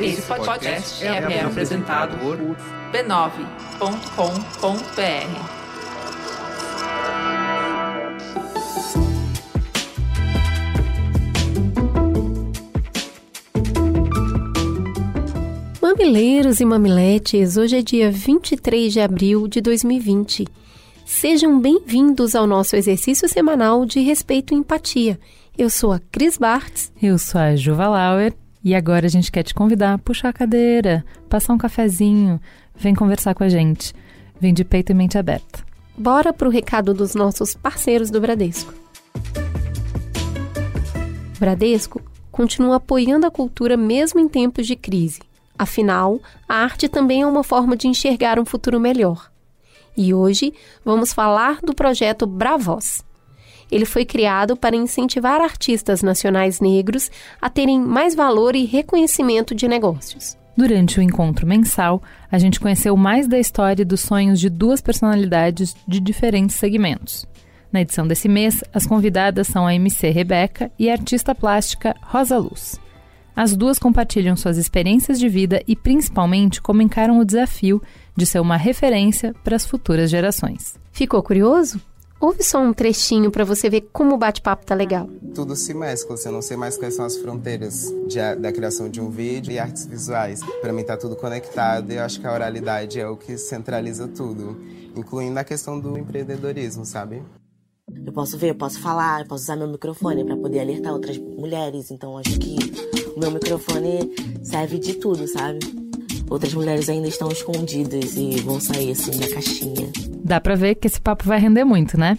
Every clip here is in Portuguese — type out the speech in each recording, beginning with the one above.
Esse podcast é, é apresentado por b9.com.br. Mamileiros e mamiletes, hoje é dia 23 de abril de 2020. Sejam bem-vindos ao nosso exercício semanal de respeito e empatia. Eu sou a Cris Bartz. Eu sou a Juva Lauer. E agora a gente quer te convidar a puxar a cadeira, passar um cafezinho, vem conversar com a gente. Vem de peito e mente aberta. Bora pro recado dos nossos parceiros do Bradesco. Bradesco continua apoiando a cultura mesmo em tempos de crise. Afinal, a arte também é uma forma de enxergar um futuro melhor. E hoje vamos falar do projeto Bravos. Ele foi criado para incentivar artistas nacionais negros a terem mais valor e reconhecimento de negócios. Durante o encontro mensal, a gente conheceu mais da história e dos sonhos de duas personalidades de diferentes segmentos. Na edição desse mês, as convidadas são a MC Rebeca e a artista plástica Rosa Luz. As duas compartilham suas experiências de vida e, principalmente, como encaram o desafio de ser uma referência para as futuras gerações. Ficou curioso? Ouve só um trechinho para você ver como o bate-papo tá legal. Tudo se mescla, você não sei mais quais são as fronteiras de, da criação de um vídeo e artes visuais. Para mim tá tudo conectado e eu acho que a oralidade é o que centraliza tudo, incluindo a questão do empreendedorismo, sabe? Eu posso ver, eu posso falar, eu posso usar meu microfone para poder alertar outras mulheres, então acho que o meu microfone serve de tudo, sabe? Outras mulheres ainda estão escondidas e vão sair assim da caixinha. Dá pra ver que esse papo vai render muito, né?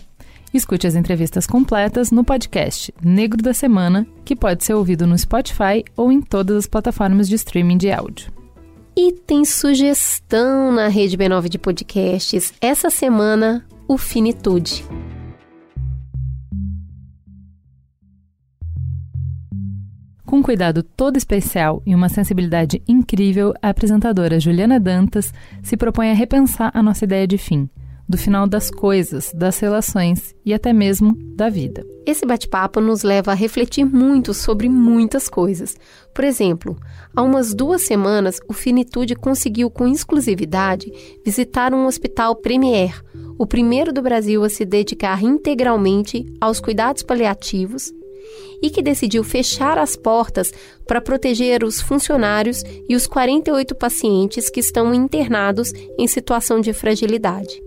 Escute as entrevistas completas no podcast Negro da Semana, que pode ser ouvido no Spotify ou em todas as plataformas de streaming de áudio. E tem sugestão na rede B9 de podcasts. Essa semana, o Finitude. Com um cuidado todo especial e uma sensibilidade incrível, a apresentadora Juliana Dantas se propõe a repensar a nossa ideia de fim, do final das coisas, das relações e até mesmo da vida. Esse bate-papo nos leva a refletir muito sobre muitas coisas. Por exemplo, há umas duas semanas, o Finitude conseguiu com exclusividade visitar um hospital Premier, o primeiro do Brasil a se dedicar integralmente aos cuidados paliativos e que decidiu fechar as portas para proteger os funcionários e os 48 pacientes que estão internados em situação de fragilidade.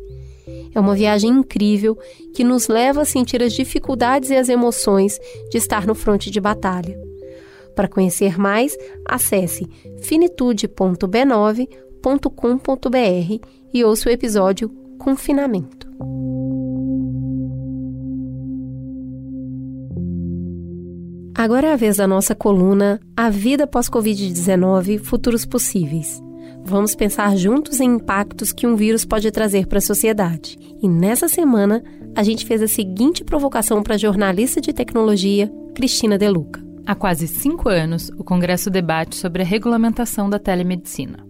É uma viagem incrível que nos leva a sentir as dificuldades e as emoções de estar no fronte de batalha. Para conhecer mais, acesse finitude.b9.com.br e ouça o episódio Confinamento. Agora é a vez da nossa coluna A Vida Pós-Covid-19 Futuros Possíveis. Vamos pensar juntos em impactos que um vírus pode trazer para a sociedade. E nessa semana, a gente fez a seguinte provocação para a jornalista de tecnologia, Cristina Deluca. Há quase cinco anos, o Congresso debate sobre a regulamentação da telemedicina.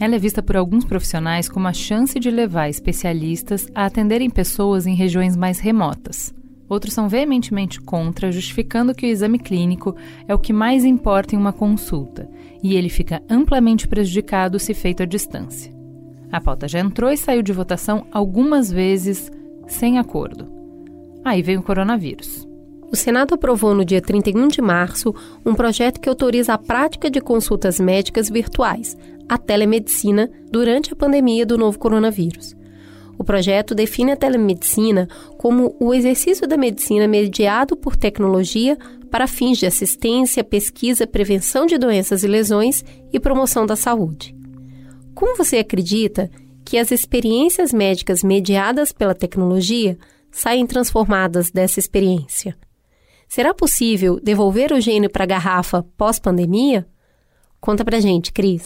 Ela é vista por alguns profissionais como a chance de levar especialistas a atenderem pessoas em regiões mais remotas, Outros são veementemente contra, justificando que o exame clínico é o que mais importa em uma consulta e ele fica amplamente prejudicado se feito à distância. A pauta já entrou e saiu de votação algumas vezes sem acordo. Aí vem o coronavírus. O Senado aprovou no dia 31 de março um projeto que autoriza a prática de consultas médicas virtuais, a telemedicina, durante a pandemia do novo coronavírus. O projeto define a telemedicina como o exercício da medicina mediado por tecnologia para fins de assistência, pesquisa, prevenção de doenças e lesões e promoção da saúde. Como você acredita que as experiências médicas mediadas pela tecnologia saem transformadas dessa experiência? Será possível devolver o gênio para a garrafa pós-pandemia? Conta pra gente, Cris.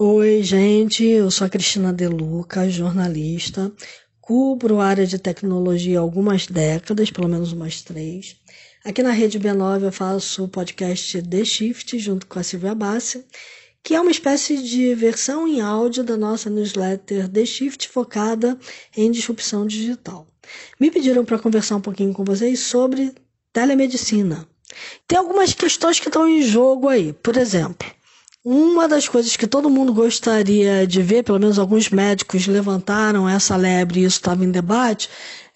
Oi, gente, eu sou a Cristina Deluca, jornalista. Cubro a área de tecnologia há algumas décadas, pelo menos umas três. Aqui na Rede B9 eu faço o podcast The Shift junto com a Silvia Bassi, que é uma espécie de versão em áudio da nossa newsletter The Shift focada em disrupção digital. Me pediram para conversar um pouquinho com vocês sobre telemedicina. Tem algumas questões que estão em jogo aí. Por exemplo, uma das coisas que todo mundo gostaria de ver, pelo menos alguns médicos levantaram essa lebre e isso estava em debate,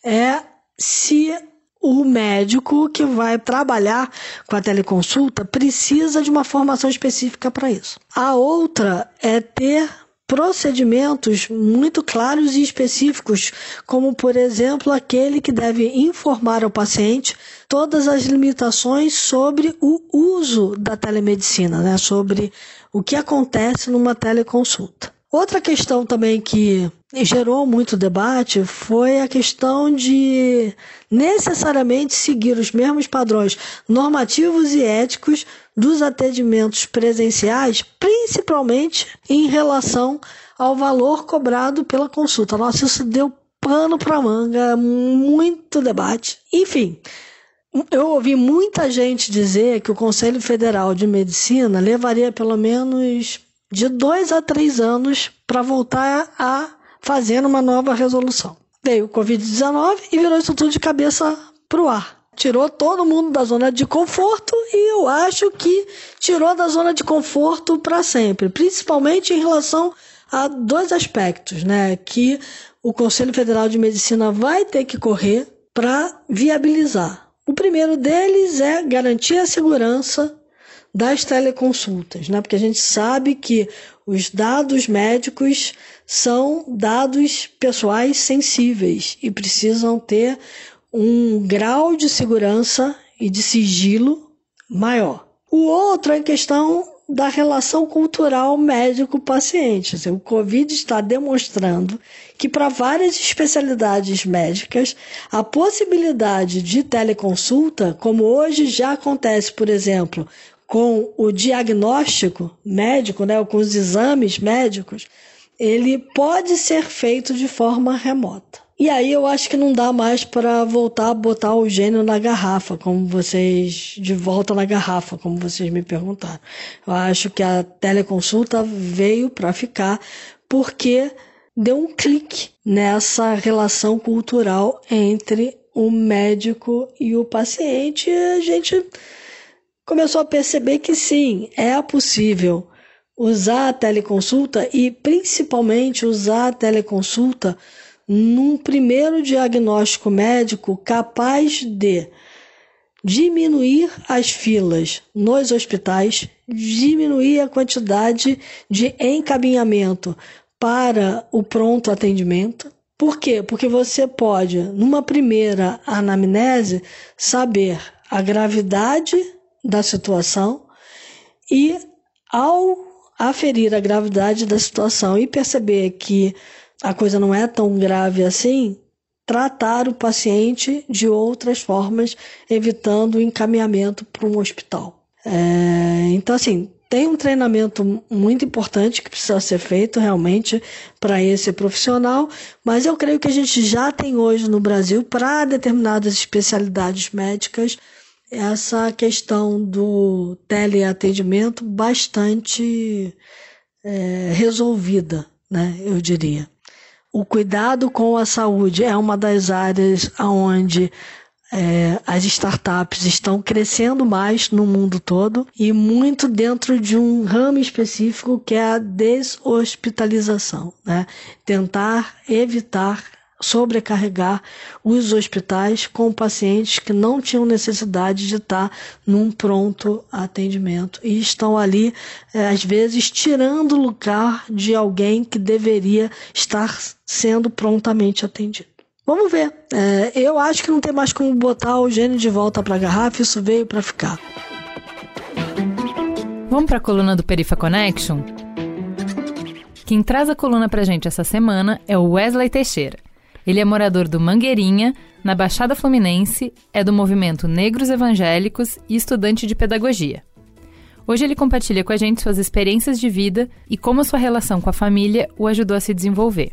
é se o médico que vai trabalhar com a teleconsulta precisa de uma formação específica para isso. A outra é ter procedimentos muito claros e específicos, como, por exemplo, aquele que deve informar ao paciente todas as limitações sobre o uso da telemedicina, né? sobre o que acontece numa teleconsulta. Outra questão também que gerou muito debate foi a questão de necessariamente seguir os mesmos padrões normativos e éticos dos atendimentos presenciais, principalmente em relação ao valor cobrado pela consulta. Nossa, isso deu pano para manga, muito debate. Enfim, eu ouvi muita gente dizer que o Conselho Federal de Medicina levaria pelo menos de dois a três anos para voltar a fazer uma nova resolução. Veio o Covid-19 e virou isso tudo de cabeça para o ar. Tirou todo mundo da zona de conforto e eu acho que tirou da zona de conforto para sempre, principalmente em relação a dois aspectos, né? Que o Conselho Federal de Medicina vai ter que correr para viabilizar. O primeiro deles é garantir a segurança das teleconsultas, né? Porque a gente sabe que os dados médicos são dados pessoais sensíveis e precisam ter um grau de segurança e de sigilo maior. O outro é a questão da relação cultural médico-paciente. Assim, o Covid está demonstrando que, para várias especialidades médicas, a possibilidade de teleconsulta, como hoje já acontece, por exemplo, com o diagnóstico médico, né, com os exames médicos, ele pode ser feito de forma remota. E aí eu acho que não dá mais para voltar a botar o gênio na garrafa, como vocês de volta na garrafa, como vocês me perguntaram. Eu acho que a teleconsulta veio para ficar porque deu um clique nessa relação cultural entre o médico e o paciente. A gente começou a perceber que sim, é possível usar a teleconsulta e principalmente usar a teleconsulta num primeiro diagnóstico médico capaz de diminuir as filas nos hospitais, diminuir a quantidade de encaminhamento para o pronto atendimento. Por quê? Porque você pode, numa primeira anamnese, saber a gravidade da situação e, ao aferir a gravidade da situação e perceber que a coisa não é tão grave assim, tratar o paciente de outras formas, evitando o encaminhamento para um hospital. É, então, assim, tem um treinamento muito importante que precisa ser feito realmente para esse profissional, mas eu creio que a gente já tem hoje no Brasil, para determinadas especialidades médicas, essa questão do teleatendimento bastante é, resolvida, né, eu diria. O cuidado com a saúde é uma das áreas onde é, as startups estão crescendo mais no mundo todo e muito dentro de um ramo específico que é a deshospitalização, né? Tentar evitar sobrecarregar os hospitais com pacientes que não tinham necessidade de estar num pronto atendimento e estão ali, é, às vezes, tirando o lugar de alguém que deveria estar sendo prontamente atendido. Vamos ver. É, eu acho que não tem mais como botar o gênio de volta para a garrafa, isso veio para ficar. Vamos para a coluna do Perifa Connection? Quem traz a coluna para gente essa semana é o Wesley Teixeira. Ele é morador do Mangueirinha, na Baixada Fluminense, é do movimento Negros Evangélicos e estudante de pedagogia. Hoje ele compartilha com a gente suas experiências de vida e como sua relação com a família o ajudou a se desenvolver.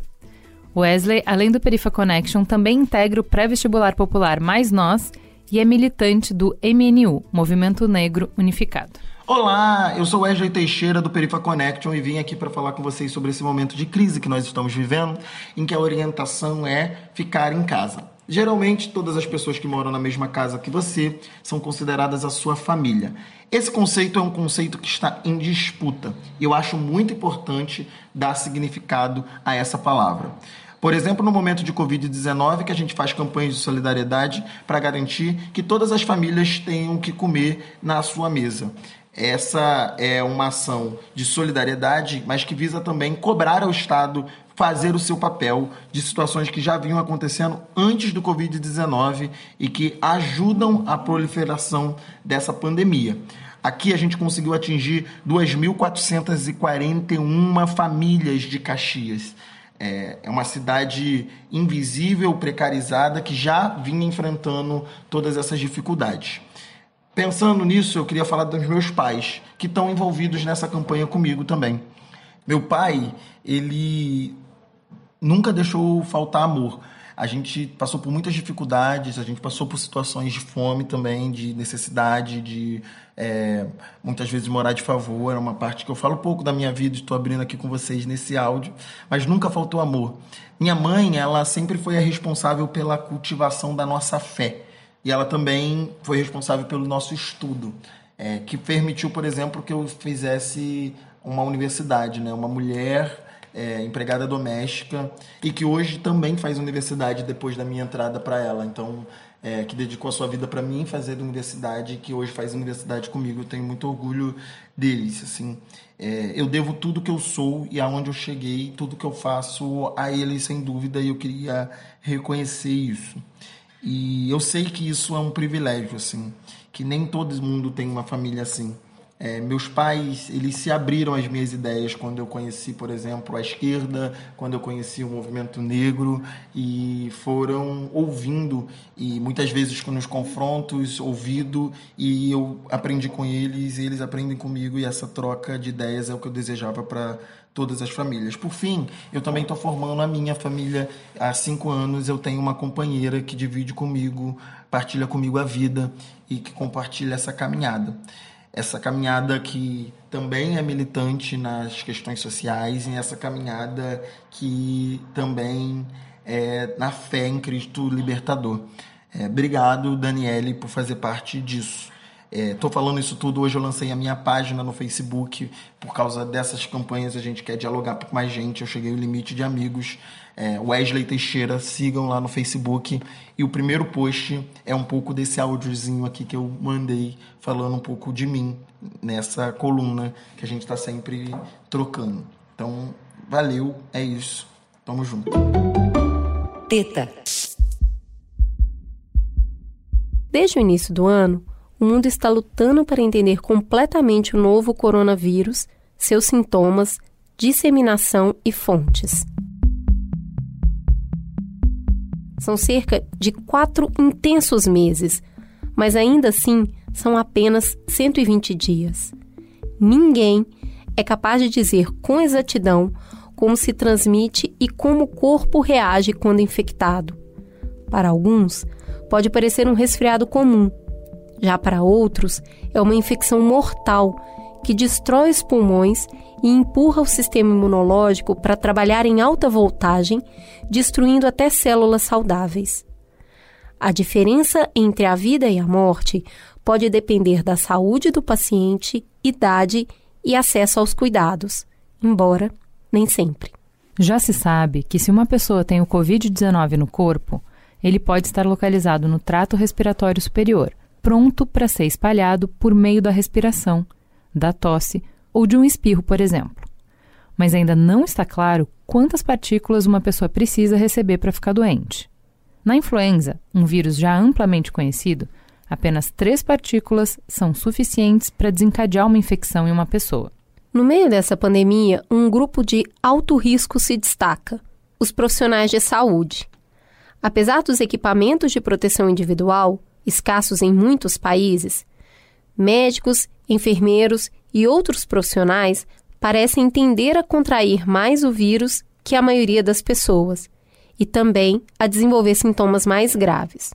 Wesley, além do Perifa Connection, também integra o pré-vestibular popular Mais Nós e é militante do MNU, Movimento Negro Unificado. Olá, eu sou Wesley Teixeira do Perifa Connection e vim aqui para falar com vocês sobre esse momento de crise que nós estamos vivendo, em que a orientação é ficar em casa. Geralmente, todas as pessoas que moram na mesma casa que você são consideradas a sua família. Esse conceito é um conceito que está em disputa e eu acho muito importante dar significado a essa palavra. Por exemplo, no momento de Covid-19, que a gente faz campanhas de solidariedade para garantir que todas as famílias tenham o que comer na sua mesa. Essa é uma ação de solidariedade, mas que visa também cobrar ao Estado fazer o seu papel de situações que já vinham acontecendo antes do Covid-19 e que ajudam a proliferação dessa pandemia. Aqui a gente conseguiu atingir 2.441 famílias de Caxias. É, é uma cidade invisível, precarizada, que já vinha enfrentando todas essas dificuldades. Pensando nisso, eu queria falar dos meus pais, que estão envolvidos nessa campanha comigo também. Meu pai, ele nunca deixou faltar amor. A gente passou por muitas dificuldades, a gente passou por situações de fome também, de necessidade, de é, muitas vezes morar de favor. É uma parte que eu falo pouco da minha vida, estou abrindo aqui com vocês nesse áudio, mas nunca faltou amor. Minha mãe, ela sempre foi a responsável pela cultivação da nossa fé e ela também foi responsável pelo nosso estudo, é, que permitiu, por exemplo, que eu fizesse uma universidade, né? Uma mulher é, empregada doméstica e que hoje também faz universidade depois da minha entrada para ela. Então, é, que dedicou a sua vida para mim fazer universidade que hoje faz universidade comigo. Eu tenho muito orgulho deles. Assim, é, eu devo tudo que eu sou e aonde eu cheguei, tudo que eu faço a eles, sem dúvida, e eu queria reconhecer isso. E eu sei que isso é um privilégio, assim, que nem todo mundo tem uma família assim. É, meus pais, eles se abriram às minhas ideias quando eu conheci, por exemplo, a esquerda, quando eu conheci o movimento negro e foram ouvindo e muitas vezes com os confrontos, ouvido e eu aprendi com eles e eles aprendem comigo e essa troca de ideias é o que eu desejava para todas as famílias. Por fim, eu também estou formando a minha família. Há cinco anos eu tenho uma companheira que divide comigo, partilha comigo a vida e que compartilha essa caminhada essa caminhada que também é militante nas questões sociais e essa caminhada que também é na fé em Cristo libertador. É, obrigado, Daniele, por fazer parte disso. Estou é, falando isso tudo hoje. Eu lancei a minha página no Facebook. Por causa dessas campanhas, a gente quer dialogar com mais gente. Eu cheguei ao limite de amigos. É, Wesley Teixeira, sigam lá no Facebook. E o primeiro post é um pouco desse áudiozinho aqui que eu mandei, falando um pouco de mim nessa coluna que a gente está sempre trocando. Então, valeu, é isso. Tamo junto. Teta. Desde o início do ano, o mundo está lutando para entender completamente o novo coronavírus, seus sintomas, disseminação e fontes. São cerca de quatro intensos meses, mas ainda assim são apenas 120 dias. Ninguém é capaz de dizer com exatidão como se transmite e como o corpo reage quando infectado. Para alguns, pode parecer um resfriado comum já para outros, é uma infecção mortal que destrói os pulmões e empurra o sistema imunológico para trabalhar em alta voltagem, destruindo até células saudáveis. A diferença entre a vida e a morte pode depender da saúde do paciente, idade e acesso aos cuidados, embora nem sempre. Já se sabe que se uma pessoa tem o Covid-19 no corpo, ele pode estar localizado no trato respiratório superior pronto para ser espalhado por meio da respiração, da tosse ou de um espirro, por exemplo. Mas ainda não está claro quantas partículas uma pessoa precisa receber para ficar doente. Na influenza, um vírus já amplamente conhecido, apenas três partículas são suficientes para desencadear uma infecção em uma pessoa. No meio dessa pandemia, um grupo de alto risco se destaca: os profissionais de saúde. Apesar dos equipamentos de proteção individual, escassos em muitos países, médicos, enfermeiros e outros profissionais parecem tender a contrair mais o vírus que a maioria das pessoas e também a desenvolver sintomas mais graves.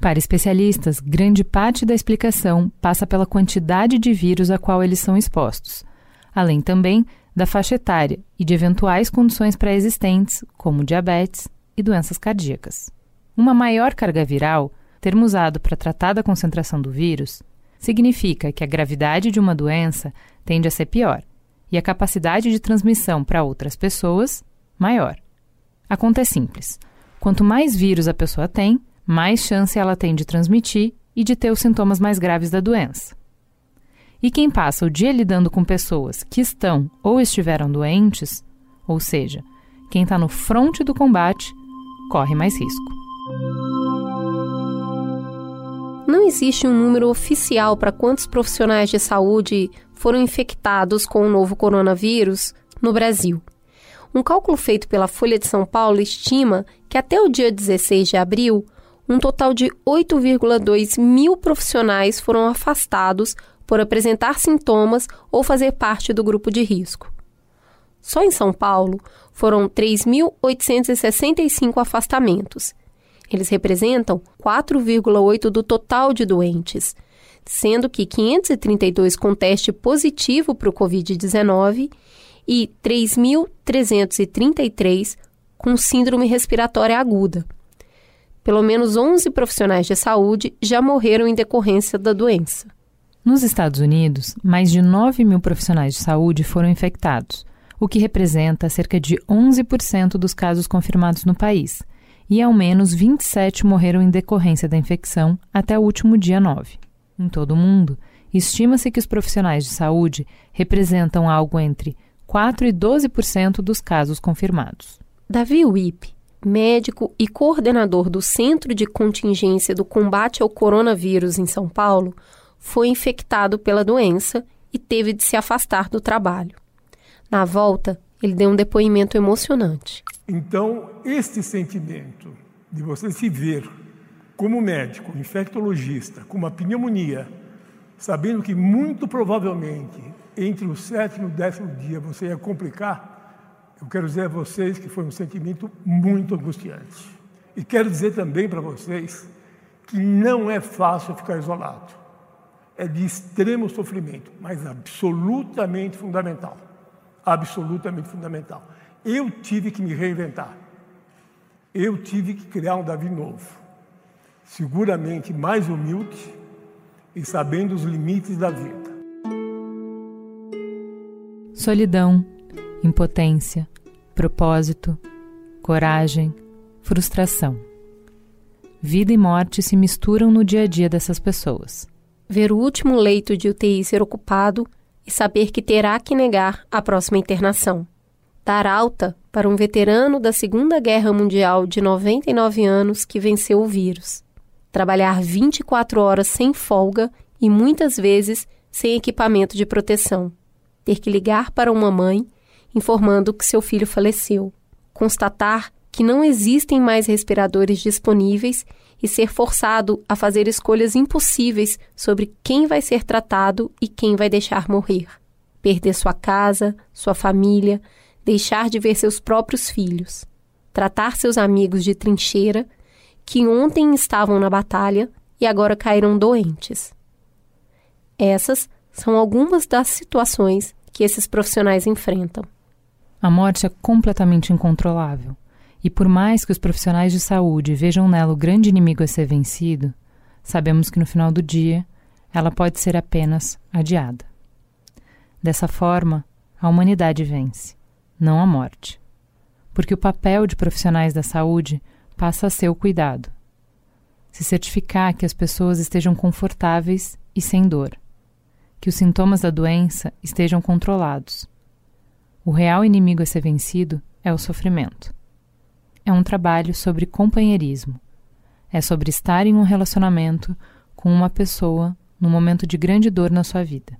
Para especialistas, grande parte da explicação passa pela quantidade de vírus a qual eles são expostos, além também da faixa etária e de eventuais condições pré-existentes, como diabetes e doenças cardíacas. Uma maior carga viral, termo usado para tratar da concentração do vírus, significa que a gravidade de uma doença tende a ser pior e a capacidade de transmissão para outras pessoas maior. A conta é simples. Quanto mais vírus a pessoa tem, mais chance ela tem de transmitir e de ter os sintomas mais graves da doença. E quem passa o dia lidando com pessoas que estão ou estiveram doentes, ou seja, quem está no fronte do combate, corre mais risco. Não existe um número oficial para quantos profissionais de saúde foram infectados com o novo coronavírus no Brasil. Um cálculo feito pela Folha de São Paulo estima que até o dia 16 de abril, um total de 8,2 mil profissionais foram afastados por apresentar sintomas ou fazer parte do grupo de risco. Só em São Paulo foram 3.865 afastamentos. Eles representam 4,8% do total de doentes, sendo que 532 com teste positivo para o Covid-19 e 3.333 com síndrome respiratória aguda. Pelo menos 11 profissionais de saúde já morreram em decorrência da doença. Nos Estados Unidos, mais de 9 mil profissionais de saúde foram infectados, o que representa cerca de 11% dos casos confirmados no país, e ao menos 27 morreram em decorrência da infecção até o último dia 9. Em todo o mundo, estima-se que os profissionais de saúde representam algo entre 4 e 12% dos casos confirmados. Davi Wip, médico e coordenador do Centro de Contingência do Combate ao Coronavírus em São Paulo, foi infectado pela doença e teve de se afastar do trabalho. Na volta, ele deu um depoimento emocionante. Então, este sentimento de você se ver como médico, infectologista, com uma pneumonia, sabendo que muito provavelmente entre o sétimo e o décimo dia você ia complicar, eu quero dizer a vocês que foi um sentimento muito angustiante. E quero dizer também para vocês que não é fácil ficar isolado é de extremo sofrimento, mas absolutamente fundamental. Absolutamente fundamental. Eu tive que me reinventar. Eu tive que criar um Davi novo. Seguramente mais humilde e sabendo os limites da vida. Solidão, impotência, propósito, coragem, frustração. Vida e morte se misturam no dia a dia dessas pessoas ver o último leito de UTI ser ocupado e saber que terá que negar a próxima internação. Dar alta para um veterano da Segunda Guerra Mundial de 99 anos que venceu o vírus. Trabalhar 24 horas sem folga e muitas vezes sem equipamento de proteção. Ter que ligar para uma mãe informando que seu filho faleceu. Constatar que não existem mais respiradores disponíveis e ser forçado a fazer escolhas impossíveis sobre quem vai ser tratado e quem vai deixar morrer. Perder sua casa, sua família, deixar de ver seus próprios filhos, tratar seus amigos de trincheira que ontem estavam na batalha e agora caíram doentes. Essas são algumas das situações que esses profissionais enfrentam. A morte é completamente incontrolável. E por mais que os profissionais de saúde vejam nela o grande inimigo a ser vencido, sabemos que no final do dia ela pode ser apenas adiada. Dessa forma, a humanidade vence, não a morte. Porque o papel de profissionais da saúde passa a ser o cuidado. Se certificar que as pessoas estejam confortáveis e sem dor, que os sintomas da doença estejam controlados. O real inimigo a ser vencido é o sofrimento é um trabalho sobre companheirismo. É sobre estar em um relacionamento com uma pessoa num momento de grande dor na sua vida.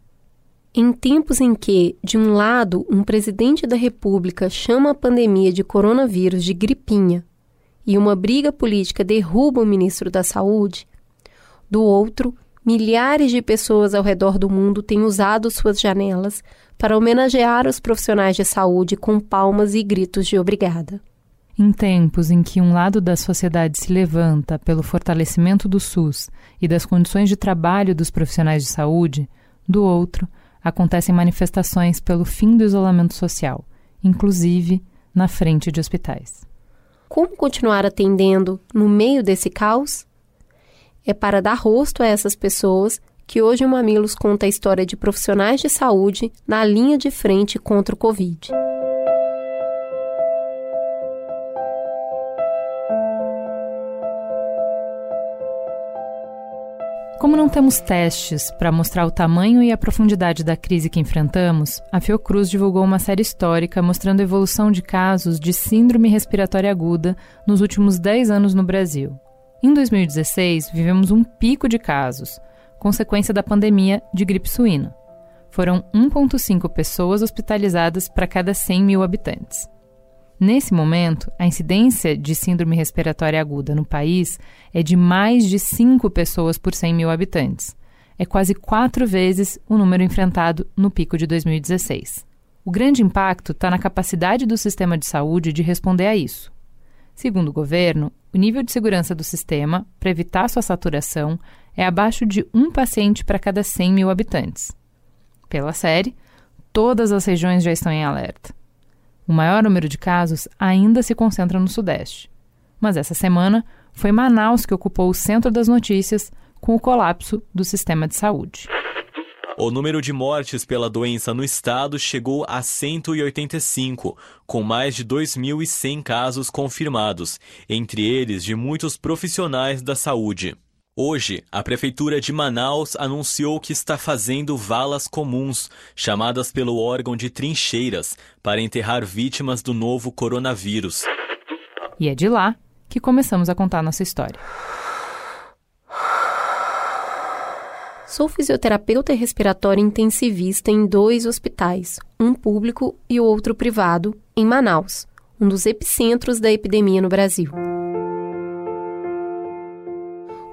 Em tempos em que, de um lado, um presidente da República chama a pandemia de coronavírus de gripinha e uma briga política derruba o ministro da Saúde, do outro, milhares de pessoas ao redor do mundo têm usado suas janelas para homenagear os profissionais de saúde com palmas e gritos de obrigada. Em tempos em que um lado da sociedade se levanta pelo fortalecimento do SUS e das condições de trabalho dos profissionais de saúde, do outro, acontecem manifestações pelo fim do isolamento social, inclusive na frente de hospitais. Como continuar atendendo no meio desse caos? É para dar rosto a essas pessoas que hoje o Mamilos conta a história de profissionais de saúde na linha de frente contra o Covid. Como não temos testes para mostrar o tamanho e a profundidade da crise que enfrentamos, a Fiocruz divulgou uma série histórica mostrando a evolução de casos de síndrome respiratória aguda nos últimos 10 anos no Brasil. Em 2016, vivemos um pico de casos, consequência da pandemia de gripe suína. Foram 1,5 pessoas hospitalizadas para cada 100 mil habitantes. Nesse momento, a incidência de síndrome respiratória aguda no país é de mais de 5 pessoas por 100 mil habitantes. É quase quatro vezes o número enfrentado no pico de 2016. O grande impacto está na capacidade do sistema de saúde de responder a isso. Segundo o governo, o nível de segurança do sistema, para evitar sua saturação, é abaixo de um paciente para cada 100 mil habitantes. Pela série, todas as regiões já estão em alerta. O maior número de casos ainda se concentra no Sudeste. Mas essa semana foi Manaus que ocupou o centro das notícias com o colapso do sistema de saúde. O número de mortes pela doença no estado chegou a 185, com mais de 2.100 casos confirmados, entre eles de muitos profissionais da saúde. Hoje, a Prefeitura de Manaus anunciou que está fazendo valas comuns, chamadas pelo órgão de trincheiras, para enterrar vítimas do novo coronavírus. E é de lá que começamos a contar nossa história. Sou fisioterapeuta respiratória intensivista em dois hospitais, um público e o outro privado, em Manaus, um dos epicentros da epidemia no Brasil.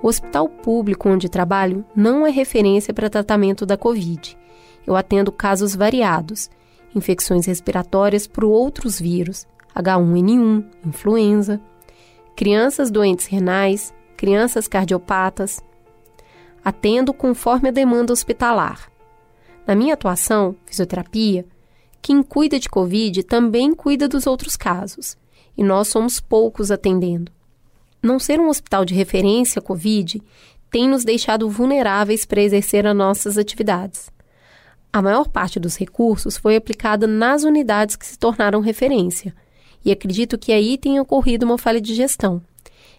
O hospital público onde trabalho não é referência para tratamento da Covid. Eu atendo casos variados, infecções respiratórias por outros vírus, H1N1, influenza, crianças doentes renais, crianças cardiopatas. Atendo conforme a demanda hospitalar. Na minha atuação, fisioterapia, quem cuida de Covid também cuida dos outros casos, e nós somos poucos atendendo. Não ser um hospital de referência Covid tem nos deixado vulneráveis para exercer as nossas atividades. A maior parte dos recursos foi aplicada nas unidades que se tornaram referência, e acredito que aí tenha ocorrido uma falha de gestão.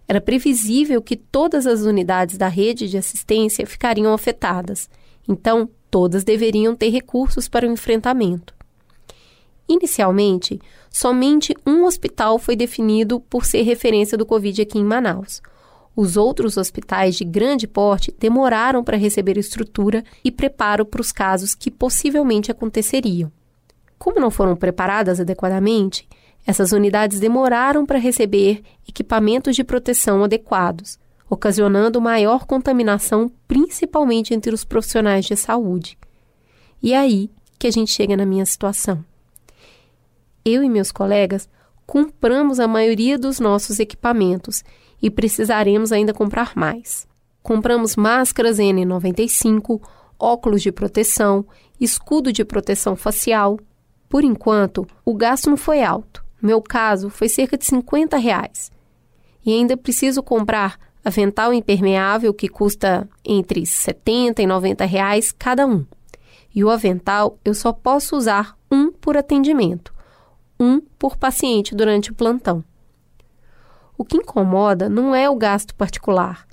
Era previsível que todas as unidades da rede de assistência ficariam afetadas, então todas deveriam ter recursos para o enfrentamento. Inicialmente, somente um hospital foi definido por ser referência do Covid aqui em Manaus. Os outros hospitais de grande porte demoraram para receber estrutura e preparo para os casos que possivelmente aconteceriam. Como não foram preparadas adequadamente, essas unidades demoraram para receber equipamentos de proteção adequados, ocasionando maior contaminação, principalmente entre os profissionais de saúde. E é aí que a gente chega na minha situação eu e meus colegas compramos a maioria dos nossos equipamentos e precisaremos ainda comprar mais. Compramos máscaras N95, óculos de proteção, escudo de proteção facial. Por enquanto, o gasto não foi alto. No meu caso, foi cerca de 50 reais. E ainda preciso comprar avental impermeável que custa entre 70 e 90 reais cada um. E o avental eu só posso usar um por atendimento um por paciente durante o plantão. O que incomoda não é o gasto particular.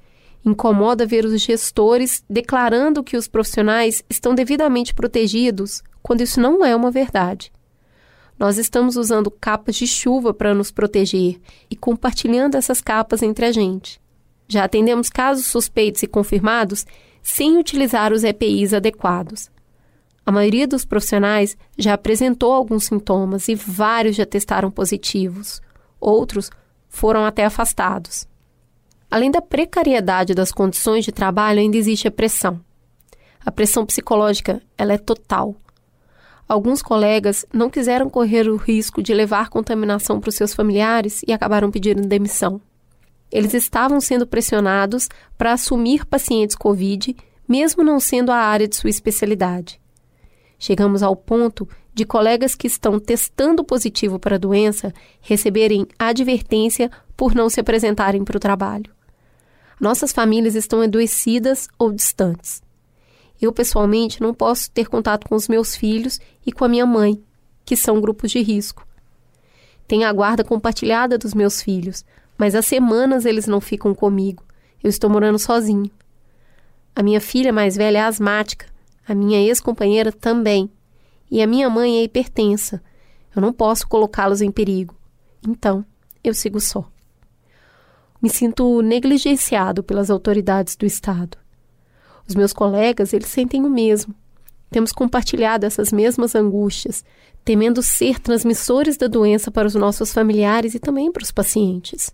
Incomoda ver os gestores declarando que os profissionais estão devidamente protegidos, quando isso não é uma verdade. Nós estamos usando capas de chuva para nos proteger e compartilhando essas capas entre a gente. Já atendemos casos suspeitos e confirmados sem utilizar os EPIs adequados. A maioria dos profissionais já apresentou alguns sintomas e vários já testaram positivos. Outros foram até afastados. Além da precariedade das condições de trabalho, ainda existe a pressão. A pressão psicológica ela é total. Alguns colegas não quiseram correr o risco de levar contaminação para os seus familiares e acabaram pedindo demissão. Eles estavam sendo pressionados para assumir pacientes Covid, mesmo não sendo a área de sua especialidade. Chegamos ao ponto de colegas que estão testando positivo para a doença receberem advertência por não se apresentarem para o trabalho. Nossas famílias estão adoecidas ou distantes. Eu, pessoalmente, não posso ter contato com os meus filhos e com a minha mãe, que são grupos de risco. Tenho a guarda compartilhada dos meus filhos, mas há semanas eles não ficam comigo. Eu estou morando sozinho. A minha filha mais velha é asmática, a minha ex-companheira também, e a minha mãe é hipertensa. Eu não posso colocá-los em perigo. Então, eu sigo só. Me sinto negligenciado pelas autoridades do Estado. Os meus colegas, eles sentem o mesmo. Temos compartilhado essas mesmas angústias, temendo ser transmissores da doença para os nossos familiares e também para os pacientes.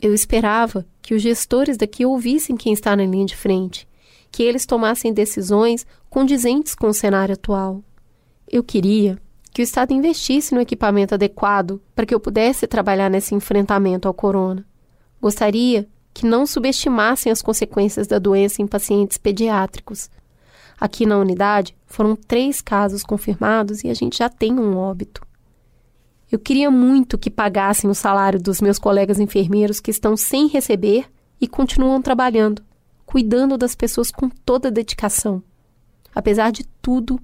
Eu esperava que os gestores daqui ouvissem quem está na linha de frente, que eles tomassem decisões condizentes com o cenário atual. Eu queria que o Estado investisse no equipamento adequado para que eu pudesse trabalhar nesse enfrentamento ao corona. Gostaria que não subestimassem as consequências da doença em pacientes pediátricos. Aqui na unidade foram três casos confirmados e a gente já tem um óbito. Eu queria muito que pagassem o salário dos meus colegas enfermeiros que estão sem receber e continuam trabalhando, cuidando das pessoas com toda a dedicação. Apesar de tudo,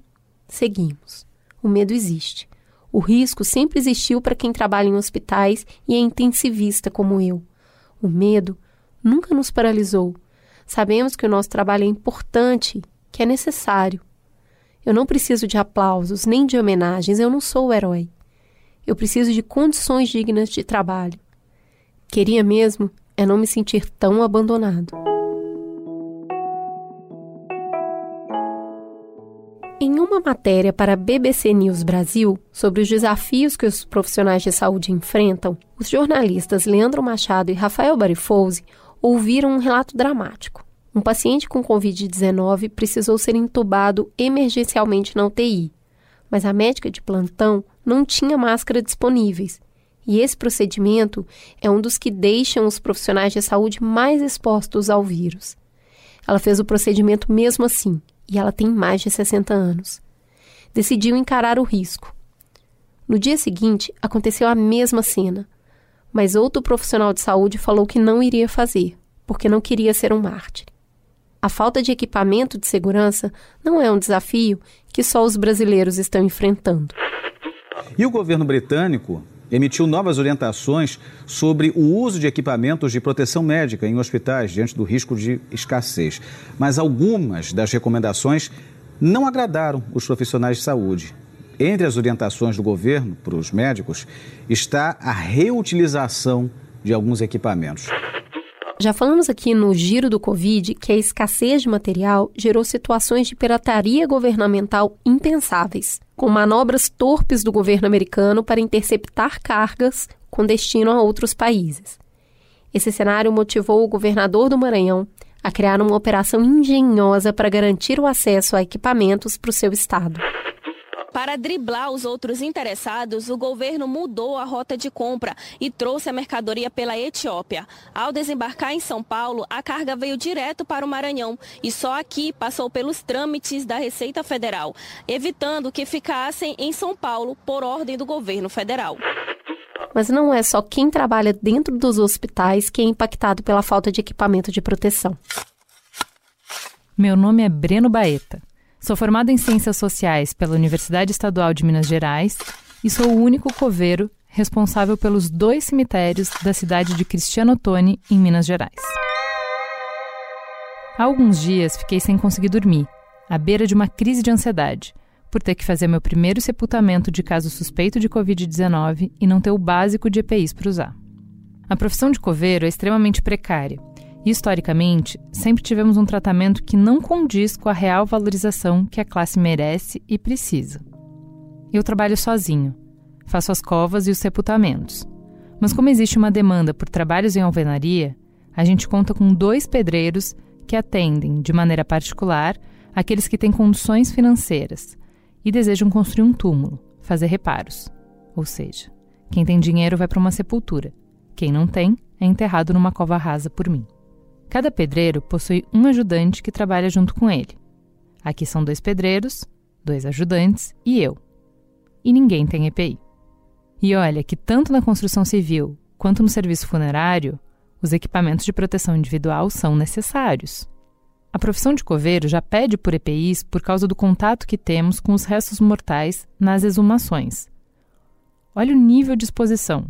seguimos. O medo existe. O risco sempre existiu para quem trabalha em hospitais e é intensivista como eu. O medo nunca nos paralisou. Sabemos que o nosso trabalho é importante, que é necessário. Eu não preciso de aplausos nem de homenagens, eu não sou o herói. Eu preciso de condições dignas de trabalho. Queria mesmo é não me sentir tão abandonado. Em uma matéria para a BBC News Brasil sobre os desafios que os profissionais de saúde enfrentam, os jornalistas Leandro Machado e Rafael Barifouzi ouviram um relato dramático. Um paciente com Covid-19 precisou ser entubado emergencialmente na UTI, mas a médica de plantão não tinha máscara disponíveis. E esse procedimento é um dos que deixam os profissionais de saúde mais expostos ao vírus. Ela fez o procedimento mesmo assim e ela tem mais de 60 anos. Decidiu encarar o risco. No dia seguinte, aconteceu a mesma cena, mas outro profissional de saúde falou que não iria fazer, porque não queria ser um mártir. A falta de equipamento de segurança não é um desafio que só os brasileiros estão enfrentando. E o governo britânico emitiu novas orientações sobre o uso de equipamentos de proteção médica em hospitais diante do risco de escassez. Mas algumas das recomendações não agradaram os profissionais de saúde. Entre as orientações do governo para os médicos está a reutilização de alguns equipamentos. Já falamos aqui no Giro do Covid que a escassez de material gerou situações de pirataria governamental impensáveis, com manobras torpes do governo americano para interceptar cargas com destino a outros países. Esse cenário motivou o governador do Maranhão a criar uma operação engenhosa para garantir o acesso a equipamentos para o seu estado. Para driblar os outros interessados, o governo mudou a rota de compra e trouxe a mercadoria pela Etiópia. Ao desembarcar em São Paulo, a carga veio direto para o Maranhão e só aqui passou pelos trâmites da Receita Federal, evitando que ficassem em São Paulo por ordem do governo federal. Mas não é só quem trabalha dentro dos hospitais que é impactado pela falta de equipamento de proteção. Meu nome é Breno Baeta. Sou formado em Ciências Sociais pela Universidade Estadual de Minas Gerais e sou o único coveiro responsável pelos dois cemitérios da cidade de Cristiano Ottoni, em Minas Gerais. Há alguns dias fiquei sem conseguir dormir, à beira de uma crise de ansiedade, por ter que fazer meu primeiro sepultamento de caso suspeito de Covid-19 e não ter o básico de EPIs para usar. A profissão de coveiro é extremamente precária Historicamente, sempre tivemos um tratamento que não condiz com a real valorização que a classe merece e precisa. Eu trabalho sozinho, faço as covas e os sepultamentos. Mas como existe uma demanda por trabalhos em alvenaria, a gente conta com dois pedreiros que atendem, de maneira particular, aqueles que têm condições financeiras e desejam construir um túmulo, fazer reparos. Ou seja, quem tem dinheiro vai para uma sepultura, quem não tem é enterrado numa cova rasa por mim. Cada pedreiro possui um ajudante que trabalha junto com ele. Aqui são dois pedreiros, dois ajudantes e eu. E ninguém tem EPI. E olha que tanto na construção civil quanto no serviço funerário, os equipamentos de proteção individual são necessários. A profissão de coveiro já pede por EPIs por causa do contato que temos com os restos mortais nas exumações. Olha o nível de exposição.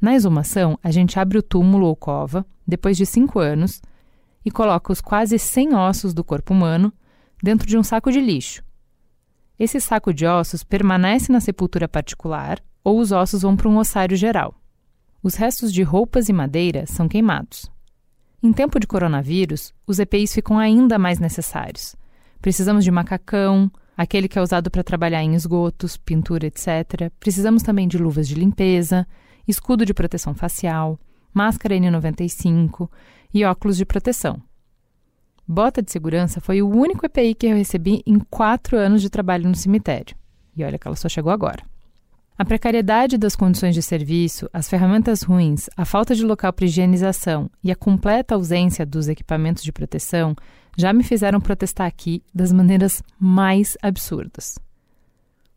Na exumação, a gente abre o túmulo ou cova, depois de cinco anos, e coloca os quase 100 ossos do corpo humano dentro de um saco de lixo. Esse saco de ossos permanece na sepultura particular ou os ossos vão para um ossário geral. Os restos de roupas e madeira são queimados. Em tempo de coronavírus, os EPIs ficam ainda mais necessários. Precisamos de macacão, aquele que é usado para trabalhar em esgotos, pintura, etc. Precisamos também de luvas de limpeza, escudo de proteção facial, máscara N95 e óculos de proteção. Bota de segurança foi o único EPI que eu recebi em quatro anos de trabalho no cemitério. E olha que ela só chegou agora. A precariedade das condições de serviço, as ferramentas ruins, a falta de local para higienização e a completa ausência dos equipamentos de proteção já me fizeram protestar aqui das maneiras mais absurdas.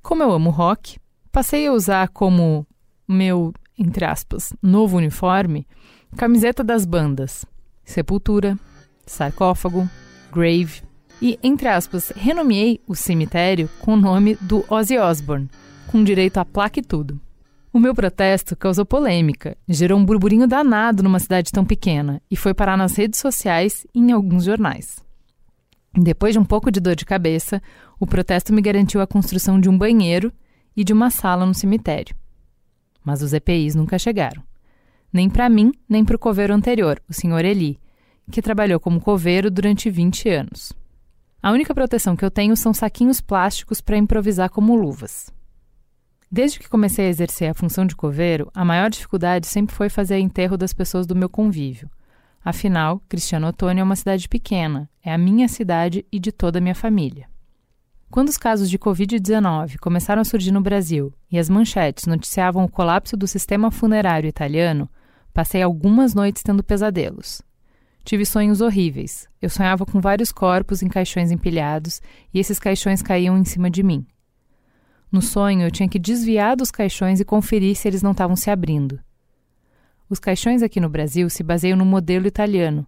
Como eu amo rock, passei a usar como meu, entre aspas, novo uniforme, camiseta das bandas Sepultura, sarcófago, grave e, entre aspas, renomeei o cemitério com o nome do Ozzy Osbourne, com direito a placa e tudo. O meu protesto causou polêmica, gerou um burburinho danado numa cidade tão pequena e foi parar nas redes sociais e em alguns jornais. Depois de um pouco de dor de cabeça, o protesto me garantiu a construção de um banheiro e de uma sala no cemitério. Mas os EPIs nunca chegaram. Nem para mim, nem para o coveiro anterior, o Sr. Eli, que trabalhou como coveiro durante 20 anos. A única proteção que eu tenho são saquinhos plásticos para improvisar como luvas. Desde que comecei a exercer a função de coveiro, a maior dificuldade sempre foi fazer enterro das pessoas do meu convívio. Afinal, Cristiano Ottoni é uma cidade pequena, é a minha cidade e de toda a minha família. Quando os casos de Covid-19 começaram a surgir no Brasil e as manchetes noticiavam o colapso do sistema funerário italiano, passei algumas noites tendo pesadelos. Tive sonhos horríveis. Eu sonhava com vários corpos em caixões empilhados e esses caixões caíam em cima de mim. No sonho, eu tinha que desviar dos caixões e conferir se eles não estavam se abrindo. Os caixões aqui no Brasil se baseiam no modelo italiano.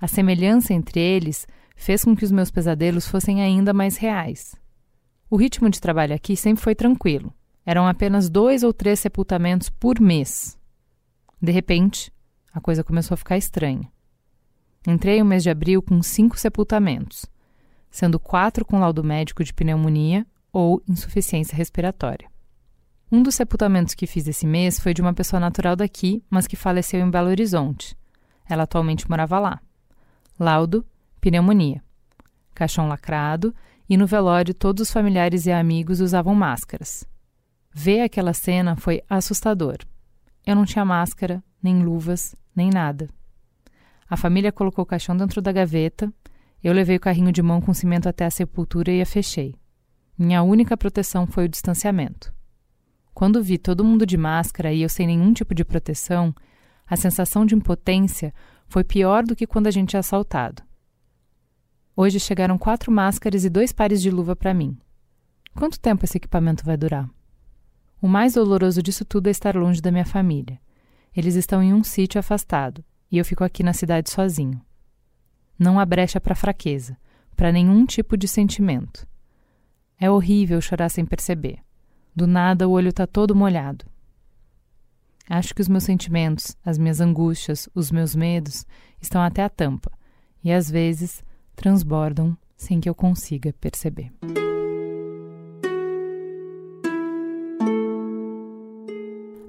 A semelhança entre eles fez com que os meus pesadelos fossem ainda mais reais. O ritmo de trabalho aqui sempre foi tranquilo. Eram apenas dois ou três sepultamentos por mês. De repente, a coisa começou a ficar estranha. Entrei o mês de abril com cinco sepultamentos, sendo quatro com laudo médico de pneumonia ou insuficiência respiratória. Um dos sepultamentos que fiz esse mês foi de uma pessoa natural daqui, mas que faleceu em Belo Horizonte. Ela atualmente morava lá. Laudo: pneumonia. Caixão lacrado e no velório todos os familiares e amigos usavam máscaras. Ver aquela cena foi assustador. Eu não tinha máscara, nem luvas, nem nada. A família colocou o caixão dentro da gaveta, eu levei o carrinho de mão com cimento até a sepultura e a fechei. Minha única proteção foi o distanciamento. Quando vi todo mundo de máscara e eu sem nenhum tipo de proteção, a sensação de impotência foi pior do que quando a gente é assaltado. Hoje chegaram quatro máscaras e dois pares de luva para mim. Quanto tempo esse equipamento vai durar? O mais doloroso disso tudo é estar longe da minha família. Eles estão em um sítio afastado e eu fico aqui na cidade sozinho. Não há brecha para fraqueza, para nenhum tipo de sentimento. É horrível chorar sem perceber. Do nada o olho está todo molhado. Acho que os meus sentimentos, as minhas angústias, os meus medos estão até a tampa e às vezes transbordam sem que eu consiga perceber.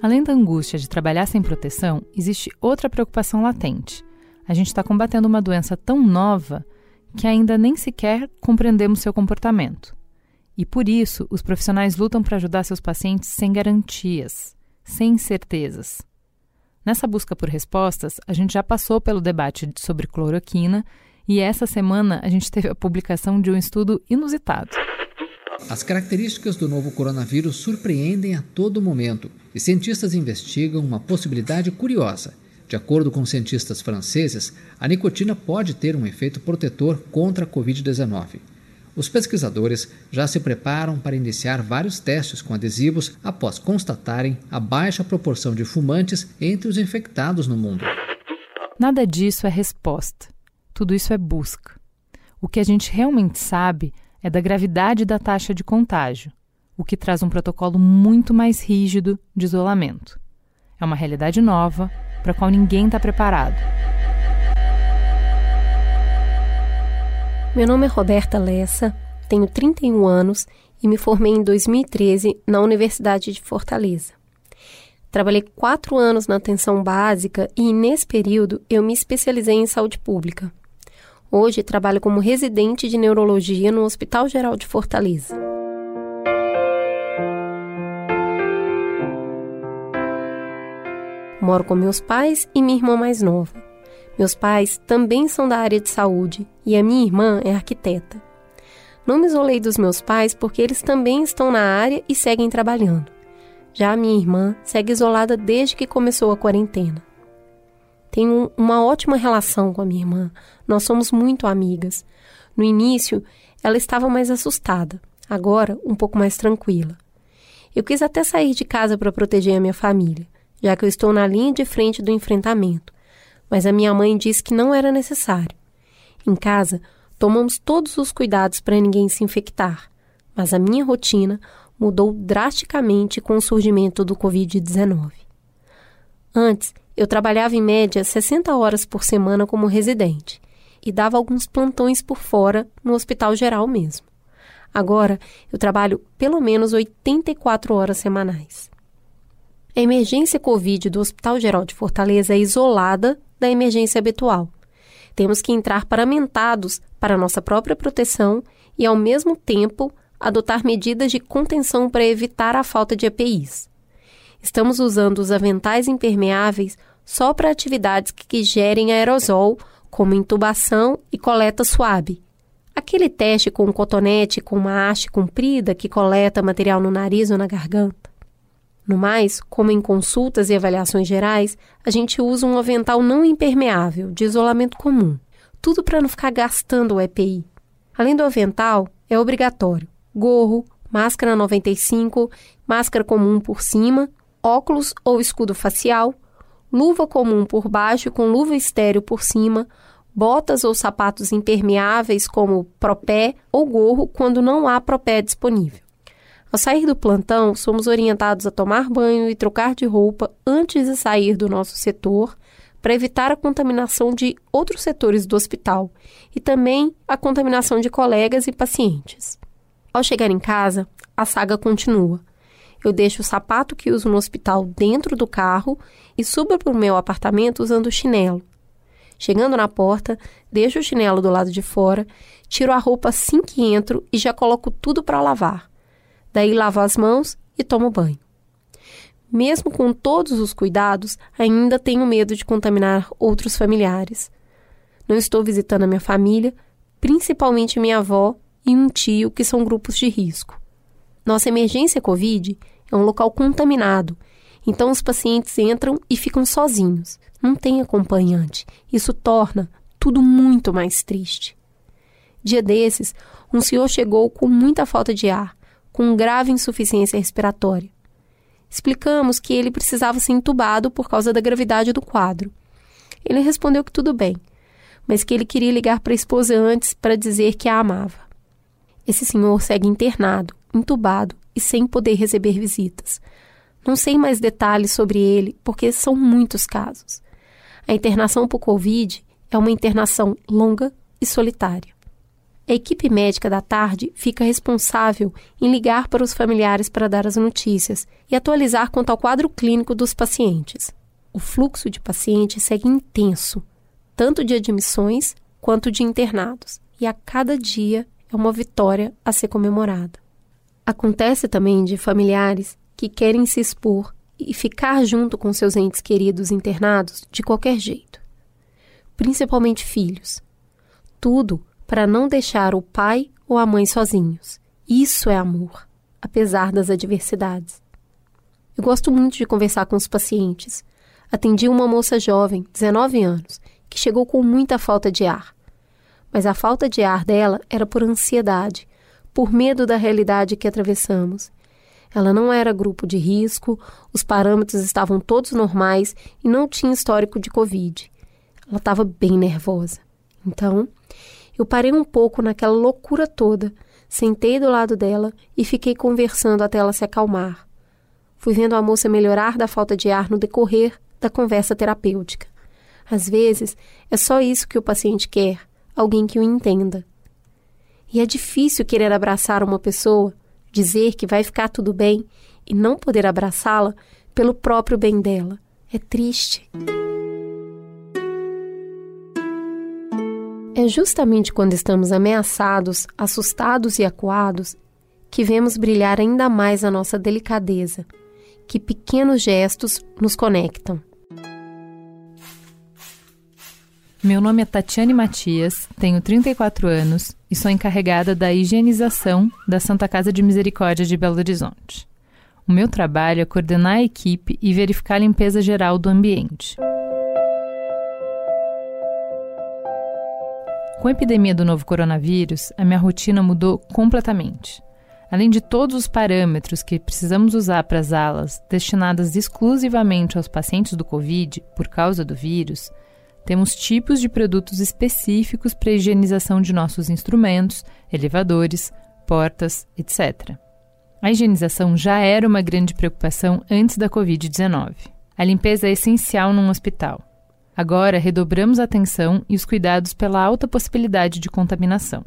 Além da angústia de trabalhar sem proteção, existe outra preocupação latente. A gente está combatendo uma doença tão nova que ainda nem sequer compreendemos seu comportamento. E por isso, os profissionais lutam para ajudar seus pacientes sem garantias, sem certezas. Nessa busca por respostas, a gente já passou pelo debate sobre cloroquina e essa semana a gente teve a publicação de um estudo inusitado. As características do novo coronavírus surpreendem a todo momento e cientistas investigam uma possibilidade curiosa. De acordo com cientistas franceses, a nicotina pode ter um efeito protetor contra a Covid-19. Os pesquisadores já se preparam para iniciar vários testes com adesivos após constatarem a baixa proporção de fumantes entre os infectados no mundo. Nada disso é resposta. Tudo isso é busca. O que a gente realmente sabe é da gravidade da taxa de contágio, o que traz um protocolo muito mais rígido de isolamento. É uma realidade nova para a qual ninguém está preparado. Meu nome é Roberta Lessa, tenho 31 anos e me formei em 2013 na Universidade de Fortaleza. Trabalhei quatro anos na atenção básica e, nesse período, eu me especializei em saúde pública. Hoje, trabalho como residente de neurologia no Hospital Geral de Fortaleza. Moro com meus pais e minha irmã mais nova. Meus pais também são da área de saúde e a minha irmã é arquiteta. Não me isolei dos meus pais porque eles também estão na área e seguem trabalhando. Já a minha irmã segue isolada desde que começou a quarentena. Tenho uma ótima relação com a minha irmã. Nós somos muito amigas. No início, ela estava mais assustada, agora um pouco mais tranquila. Eu quis até sair de casa para proteger a minha família, já que eu estou na linha de frente do enfrentamento mas a minha mãe disse que não era necessário. Em casa, tomamos todos os cuidados para ninguém se infectar, mas a minha rotina mudou drasticamente com o surgimento do Covid-19. Antes, eu trabalhava em média 60 horas por semana como residente e dava alguns plantões por fora no hospital geral mesmo. Agora, eu trabalho pelo menos 84 horas semanais. A emergência Covid do Hospital Geral de Fortaleza é isolada da emergência habitual. Temos que entrar paramentados para nossa própria proteção e, ao mesmo tempo, adotar medidas de contenção para evitar a falta de EPIs. Estamos usando os aventais impermeáveis só para atividades que gerem aerosol, como intubação e coleta suave. Aquele teste com um cotonete com uma haste comprida que coleta material no nariz ou na garganta. No mais, como em consultas e avaliações gerais, a gente usa um avental não impermeável, de isolamento comum. Tudo para não ficar gastando o EPI. Além do avental, é obrigatório gorro, máscara 95, máscara comum por cima, óculos ou escudo facial, luva comum por baixo com luva estéreo por cima, botas ou sapatos impermeáveis como propé ou gorro quando não há propé disponível. Ao sair do plantão, somos orientados a tomar banho e trocar de roupa antes de sair do nosso setor, para evitar a contaminação de outros setores do hospital e também a contaminação de colegas e pacientes. Ao chegar em casa, a saga continua. Eu deixo o sapato que uso no hospital dentro do carro e subo para o meu apartamento usando o chinelo. Chegando na porta, deixo o chinelo do lado de fora, tiro a roupa assim que entro e já coloco tudo para lavar. Daí lavo as mãos e tomo banho. Mesmo com todos os cuidados, ainda tenho medo de contaminar outros familiares. Não estou visitando a minha família, principalmente minha avó e um tio, que são grupos de risco. Nossa emergência Covid é um local contaminado, então os pacientes entram e ficam sozinhos, não tem acompanhante. Isso torna tudo muito mais triste. Dia desses, um senhor chegou com muita falta de ar com grave insuficiência respiratória. Explicamos que ele precisava ser entubado por causa da gravidade do quadro. Ele respondeu que tudo bem, mas que ele queria ligar para a esposa antes para dizer que a amava. Esse senhor segue internado, entubado e sem poder receber visitas. Não sei mais detalhes sobre ele, porque são muitos casos. A internação por Covid é uma internação longa e solitária. A equipe médica da tarde fica responsável em ligar para os familiares para dar as notícias e atualizar quanto ao quadro clínico dos pacientes. O fluxo de pacientes segue intenso, tanto de admissões quanto de internados, e a cada dia é uma vitória a ser comemorada. Acontece também de familiares que querem se expor e ficar junto com seus entes queridos internados de qualquer jeito, principalmente filhos. Tudo para não deixar o pai ou a mãe sozinhos. Isso é amor, apesar das adversidades. Eu gosto muito de conversar com os pacientes. Atendi uma moça jovem, 19 anos, que chegou com muita falta de ar. mas a falta de ar dela era por ansiedade, por medo da realidade que atravessamos. Ela não era grupo de risco, os parâmetros estavam todos normais e não tinha histórico de Covid. Ela estava bem nervosa. Então, eu parei um pouco naquela loucura toda, sentei do lado dela e fiquei conversando até ela se acalmar. Fui vendo a moça melhorar da falta de ar no decorrer da conversa terapêutica. Às vezes, é só isso que o paciente quer: alguém que o entenda. E é difícil querer abraçar uma pessoa dizer que vai ficar tudo bem e não poder abraçá-la pelo próprio bem dela. É triste. É justamente quando estamos ameaçados, assustados e acuados que vemos brilhar ainda mais a nossa delicadeza, que pequenos gestos nos conectam. Meu nome é Tatiane Matias, tenho 34 anos e sou encarregada da higienização da Santa Casa de Misericórdia de Belo Horizonte. O meu trabalho é coordenar a equipe e verificar a limpeza geral do ambiente. Com a epidemia do novo coronavírus, a minha rotina mudou completamente. Além de todos os parâmetros que precisamos usar para as alas destinadas exclusivamente aos pacientes do Covid por causa do vírus, temos tipos de produtos específicos para higienização de nossos instrumentos, elevadores, portas, etc. A higienização já era uma grande preocupação antes da Covid-19. A limpeza é essencial num hospital. Agora redobramos a atenção e os cuidados pela alta possibilidade de contaminação.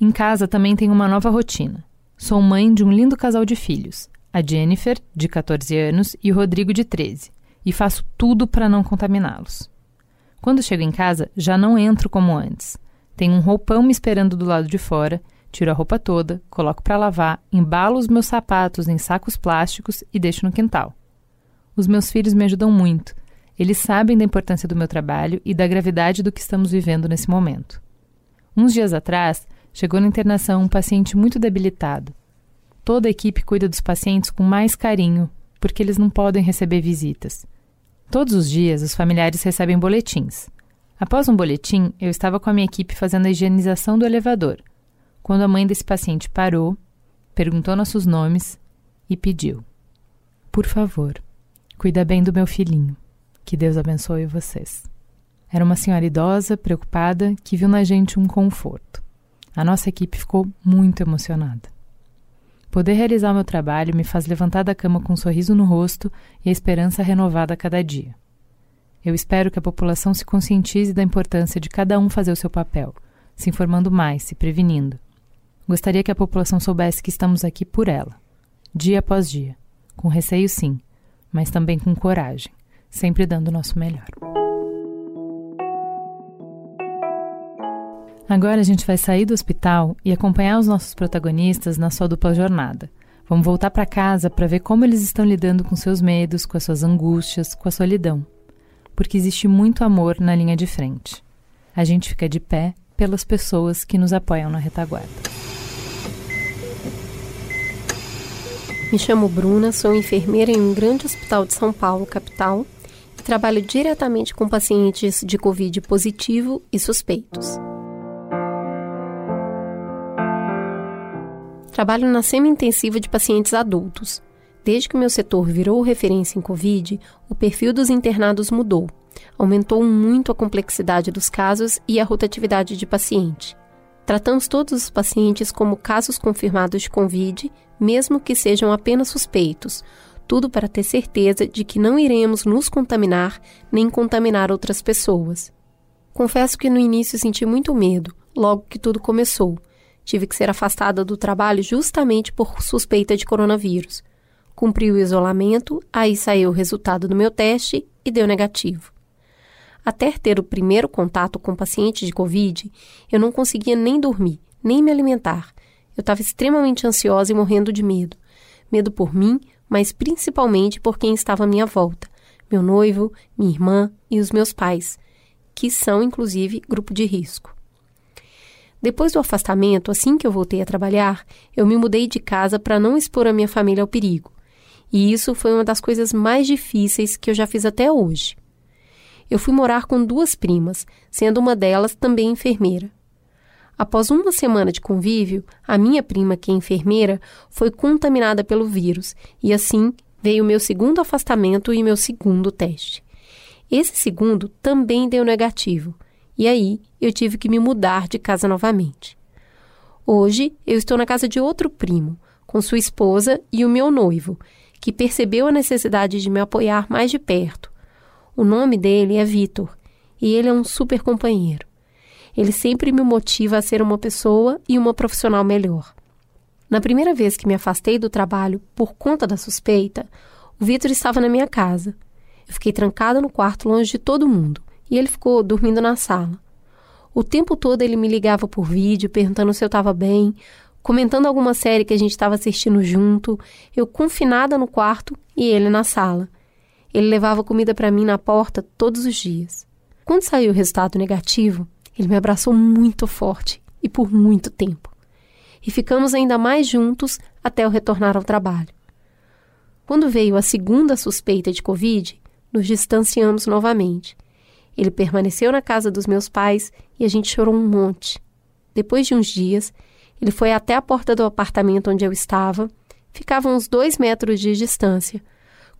Em casa também tenho uma nova rotina. Sou mãe de um lindo casal de filhos, a Jennifer, de 14 anos, e o Rodrigo, de 13, e faço tudo para não contaminá-los. Quando chego em casa, já não entro como antes. Tenho um roupão me esperando do lado de fora, tiro a roupa toda, coloco para lavar, embalo os meus sapatos em sacos plásticos e deixo no quintal. Os meus filhos me ajudam muito. Eles sabem da importância do meu trabalho e da gravidade do que estamos vivendo nesse momento. Uns dias atrás, chegou na internação um paciente muito debilitado. Toda a equipe cuida dos pacientes com mais carinho, porque eles não podem receber visitas. Todos os dias, os familiares recebem boletins. Após um boletim, eu estava com a minha equipe fazendo a higienização do elevador, quando a mãe desse paciente parou, perguntou nossos nomes e pediu: Por favor, cuida bem do meu filhinho. Que Deus abençoe vocês. Era uma senhora idosa, preocupada, que viu na gente um conforto. A nossa equipe ficou muito emocionada. Poder realizar o meu trabalho me faz levantar da cama com um sorriso no rosto e a esperança renovada a cada dia. Eu espero que a população se conscientize da importância de cada um fazer o seu papel, se informando mais, se prevenindo. Gostaria que a população soubesse que estamos aqui por ela, dia após dia, com receio sim, mas também com coragem, sempre dando o nosso melhor. Agora a gente vai sair do hospital e acompanhar os nossos protagonistas na sua dupla jornada. Vamos voltar para casa para ver como eles estão lidando com seus medos, com as suas angústias, com a solidão. Porque existe muito amor na linha de frente. A gente fica de pé pelas pessoas que nos apoiam na retaguarda. Me chamo Bruna, sou enfermeira em um grande hospital de São Paulo, capital, e trabalho diretamente com pacientes de Covid positivo e suspeitos. Trabalho na semi-intensiva de pacientes adultos. Desde que o meu setor virou referência em Covid, o perfil dos internados mudou. Aumentou muito a complexidade dos casos e a rotatividade de paciente. Tratamos todos os pacientes como casos confirmados de Covid, mesmo que sejam apenas suspeitos, tudo para ter certeza de que não iremos nos contaminar nem contaminar outras pessoas. Confesso que no início senti muito medo, logo que tudo começou, Tive que ser afastada do trabalho justamente por suspeita de coronavírus. Cumpri o isolamento, aí saiu o resultado do meu teste e deu negativo. Até ter o primeiro contato com paciente de Covid, eu não conseguia nem dormir, nem me alimentar. Eu estava extremamente ansiosa e morrendo de medo. Medo por mim, mas principalmente por quem estava à minha volta: meu noivo, minha irmã e os meus pais, que são, inclusive, grupo de risco. Depois do afastamento, assim que eu voltei a trabalhar, eu me mudei de casa para não expor a minha família ao perigo. E isso foi uma das coisas mais difíceis que eu já fiz até hoje. Eu fui morar com duas primas, sendo uma delas também enfermeira. Após uma semana de convívio, a minha prima, que é enfermeira, foi contaminada pelo vírus e assim veio o meu segundo afastamento e meu segundo teste. Esse segundo também deu negativo e aí eu tive que me mudar de casa novamente. Hoje eu estou na casa de outro primo, com sua esposa e o meu noivo, que percebeu a necessidade de me apoiar mais de perto. O nome dele é Vitor e ele é um super companheiro. Ele sempre me motiva a ser uma pessoa e uma profissional melhor. Na primeira vez que me afastei do trabalho por conta da suspeita, o Vitor estava na minha casa. Eu fiquei trancada no quarto longe de todo mundo e ele ficou dormindo na sala. O tempo todo ele me ligava por vídeo, perguntando se eu estava bem, comentando alguma série que a gente estava assistindo junto, eu confinada no quarto e ele na sala. Ele levava comida para mim na porta todos os dias. Quando saiu o resultado negativo, ele me abraçou muito forte e por muito tempo. E ficamos ainda mais juntos até eu retornar ao trabalho. Quando veio a segunda suspeita de Covid, nos distanciamos novamente. Ele permaneceu na casa dos meus pais e a gente chorou um monte. Depois de uns dias, ele foi até a porta do apartamento onde eu estava. Ficava uns dois metros de distância.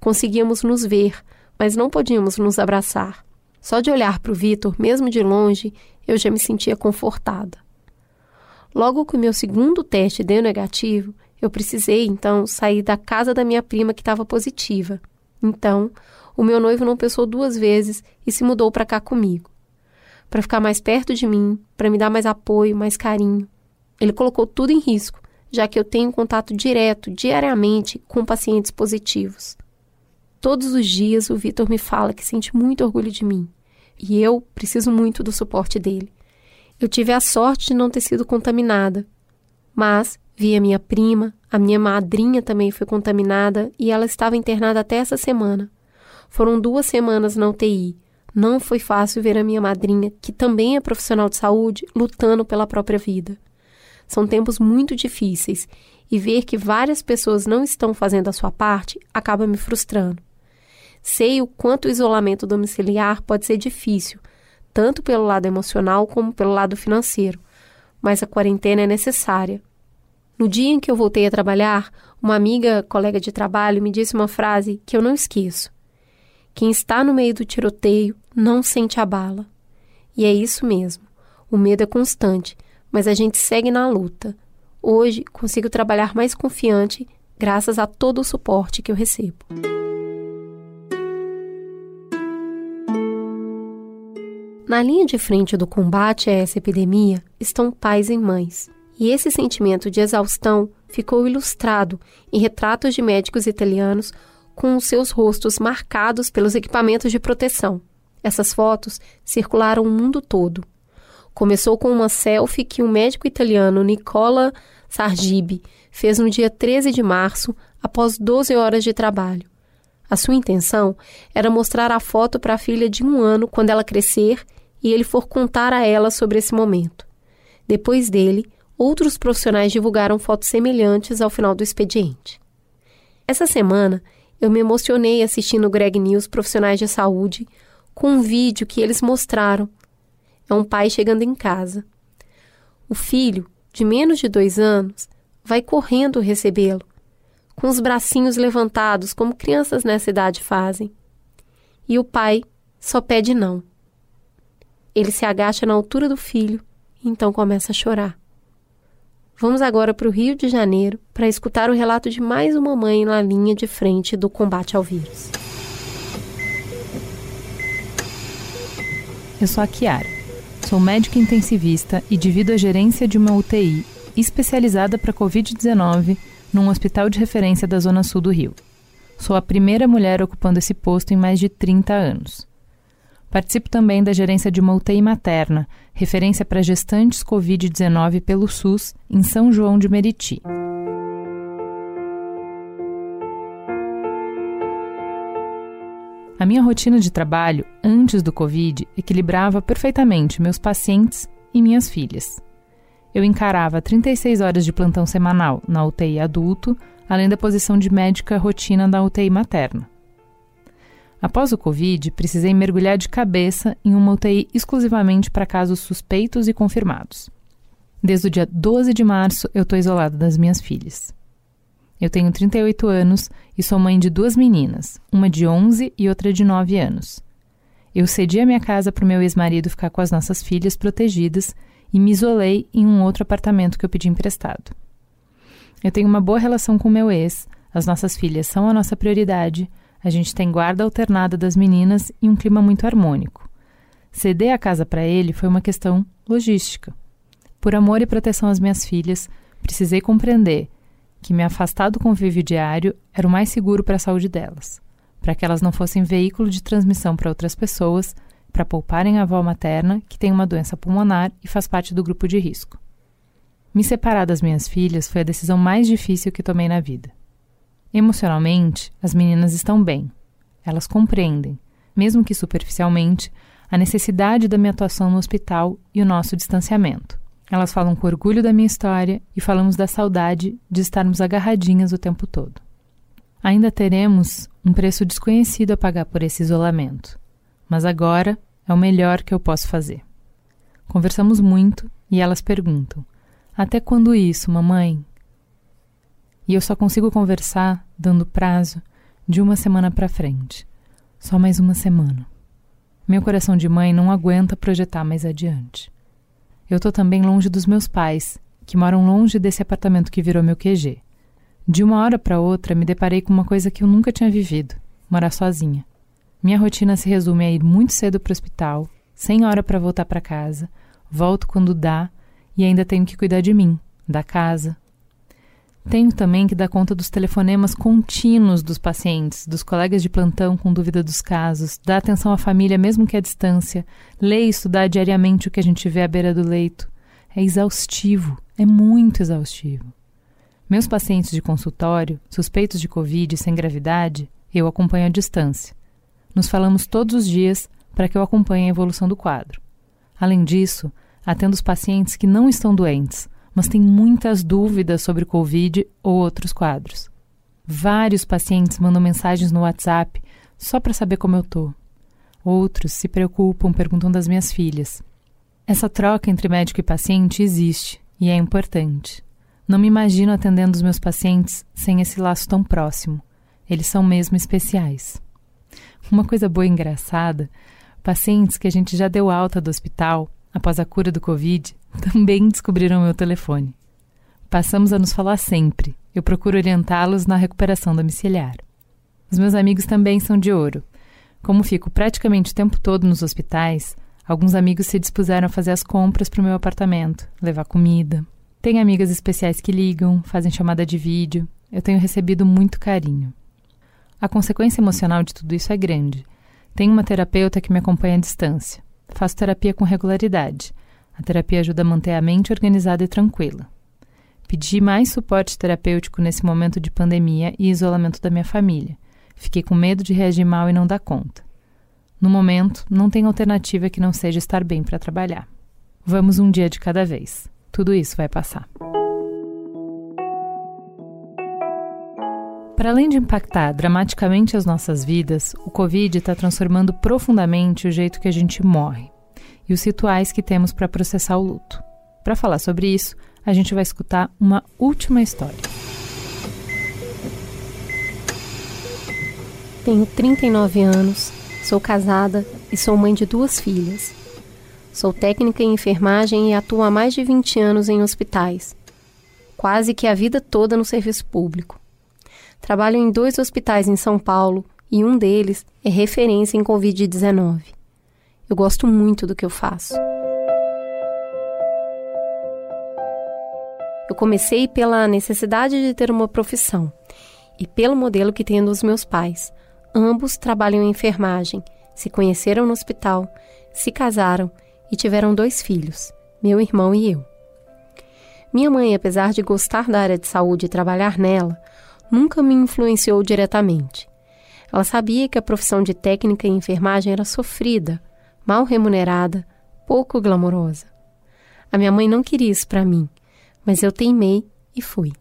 Conseguíamos nos ver, mas não podíamos nos abraçar. Só de olhar para o Vitor, mesmo de longe, eu já me sentia confortada. Logo que o meu segundo teste deu negativo, eu precisei, então, sair da casa da minha prima que estava positiva. Então, o meu noivo não pensou duas vezes e se mudou para cá comigo. Para ficar mais perto de mim, para me dar mais apoio, mais carinho. Ele colocou tudo em risco, já que eu tenho contato direto, diariamente, com pacientes positivos. Todos os dias o Vitor me fala que sente muito orgulho de mim e eu preciso muito do suporte dele. Eu tive a sorte de não ter sido contaminada, mas vi a minha prima, a minha madrinha também foi contaminada e ela estava internada até essa semana. Foram duas semanas na UTI. Não foi fácil ver a minha madrinha, que também é profissional de saúde, lutando pela própria vida. São tempos muito difíceis e ver que várias pessoas não estão fazendo a sua parte acaba me frustrando. Sei o quanto o isolamento domiciliar pode ser difícil, tanto pelo lado emocional como pelo lado financeiro, mas a quarentena é necessária. No dia em que eu voltei a trabalhar, uma amiga, colega de trabalho, me disse uma frase que eu não esqueço. Quem está no meio do tiroteio não sente a bala. E é isso mesmo. O medo é constante, mas a gente segue na luta. Hoje consigo trabalhar mais confiante graças a todo o suporte que eu recebo. Na linha de frente do combate a essa epidemia estão pais e mães. E esse sentimento de exaustão ficou ilustrado em retratos de médicos italianos com seus rostos marcados pelos equipamentos de proteção. Essas fotos circularam o mundo todo. Começou com uma selfie que o médico italiano Nicola Sargibi fez no dia 13 de março, após 12 horas de trabalho. A sua intenção era mostrar a foto para a filha de um ano quando ela crescer e ele for contar a ela sobre esse momento. Depois dele, outros profissionais divulgaram fotos semelhantes ao final do expediente. Essa semana, eu me emocionei assistindo o Greg News Profissionais de Saúde com um vídeo que eles mostraram é um pai chegando em casa. O filho, de menos de dois anos, vai correndo recebê-lo, com os bracinhos levantados, como crianças nessa idade fazem. E o pai só pede não. Ele se agacha na altura do filho e então começa a chorar. Vamos agora para o Rio de Janeiro para escutar o relato de mais uma mãe na linha de frente do combate ao vírus. Eu sou a Kiara. Sou médica intensivista e divido a gerência de uma UTI especializada para Covid-19 num hospital de referência da Zona Sul do Rio. Sou a primeira mulher ocupando esse posto em mais de 30 anos. Participo também da gerência de uma UTI materna, referência para gestantes Covid-19 pelo SUS, em São João de Meriti. A minha rotina de trabalho, antes do Covid, equilibrava perfeitamente meus pacientes e minhas filhas. Eu encarava 36 horas de plantão semanal na UTI adulto, além da posição de médica rotina da UTI materna. Após o Covid, precisei mergulhar de cabeça em uma UTI exclusivamente para casos suspeitos e confirmados. Desde o dia 12 de março, eu estou isolada das minhas filhas. Eu tenho 38 anos e sou mãe de duas meninas, uma de 11 e outra de 9 anos. Eu cedi a minha casa para o meu ex-marido ficar com as nossas filhas protegidas e me isolei em um outro apartamento que eu pedi emprestado. Eu tenho uma boa relação com meu ex, as nossas filhas são a nossa prioridade, a gente tem guarda alternada das meninas e um clima muito harmônico. Ceder a casa para ele foi uma questão logística. Por amor e proteção às minhas filhas, precisei compreender que me afastar do convívio diário era o mais seguro para a saúde delas, para que elas não fossem veículo de transmissão para outras pessoas, para pouparem a avó materna, que tem uma doença pulmonar e faz parte do grupo de risco. Me separar das minhas filhas foi a decisão mais difícil que tomei na vida. Emocionalmente, as meninas estão bem. Elas compreendem, mesmo que superficialmente, a necessidade da minha atuação no hospital e o nosso distanciamento. Elas falam com orgulho da minha história e falamos da saudade de estarmos agarradinhas o tempo todo. Ainda teremos um preço desconhecido a pagar por esse isolamento, mas agora é o melhor que eu posso fazer. Conversamos muito e elas perguntam: Até quando isso, mamãe? E eu só consigo conversar dando prazo de uma semana para frente. Só mais uma semana. Meu coração de mãe não aguenta projetar mais adiante. Eu tô também longe dos meus pais, que moram longe desse apartamento que virou meu QG. De uma hora para outra, me deparei com uma coisa que eu nunca tinha vivido: morar sozinha. Minha rotina se resume a ir muito cedo para o hospital, sem hora para voltar para casa, volto quando dá e ainda tenho que cuidar de mim, da casa, tenho também que dar conta dos telefonemas contínuos dos pacientes, dos colegas de plantão com dúvida dos casos, dar atenção à família mesmo que à distância, ler e estudar diariamente o que a gente vê à beira do leito. É exaustivo, é muito exaustivo. Meus pacientes de consultório, suspeitos de Covid sem gravidade, eu acompanho à distância. Nos falamos todos os dias para que eu acompanhe a evolução do quadro. Além disso, atendo os pacientes que não estão doentes, mas tem muitas dúvidas sobre Covid ou outros quadros. Vários pacientes mandam mensagens no WhatsApp só para saber como eu tô. Outros se preocupam, perguntam das minhas filhas. Essa troca entre médico e paciente existe e é importante. Não me imagino atendendo os meus pacientes sem esse laço tão próximo. Eles são mesmo especiais. Uma coisa boa e engraçada: pacientes que a gente já deu alta do hospital após a cura do Covid também descobriram meu telefone. Passamos a nos falar sempre. Eu procuro orientá-los na recuperação domiciliar. Os meus amigos também são de ouro. Como fico praticamente o tempo todo nos hospitais, alguns amigos se dispuseram a fazer as compras para o meu apartamento, levar comida. Tem amigas especiais que ligam, fazem chamada de vídeo. Eu tenho recebido muito carinho. A consequência emocional de tudo isso é grande. Tenho uma terapeuta que me acompanha à distância. Faço terapia com regularidade a terapia ajuda a manter a mente organizada e tranquila. Pedi mais suporte terapêutico nesse momento de pandemia e isolamento da minha família. Fiquei com medo de reagir mal e não dar conta. No momento, não tem alternativa que não seja estar bem para trabalhar. Vamos um dia de cada vez. Tudo isso vai passar. Para além de impactar dramaticamente as nossas vidas, o Covid está transformando profundamente o jeito que a gente morre e os rituais que temos para processar o luto. Para falar sobre isso, a gente vai escutar uma última história. Tenho 39 anos, sou casada e sou mãe de duas filhas. Sou técnica em enfermagem e atuo há mais de 20 anos em hospitais, quase que a vida toda no serviço público. Trabalho em dois hospitais em São Paulo e um deles é referência em Covid-19. Eu gosto muito do que eu faço. Eu comecei pela necessidade de ter uma profissão e pelo modelo que tenho dos meus pais. Ambos trabalham em enfermagem, se conheceram no hospital, se casaram e tiveram dois filhos, meu irmão e eu. Minha mãe, apesar de gostar da área de saúde e trabalhar nela, nunca me influenciou diretamente. Ela sabia que a profissão de técnica em enfermagem era sofrida, mal remunerada, pouco glamourosa. A minha mãe não queria isso para mim, mas eu teimei e fui.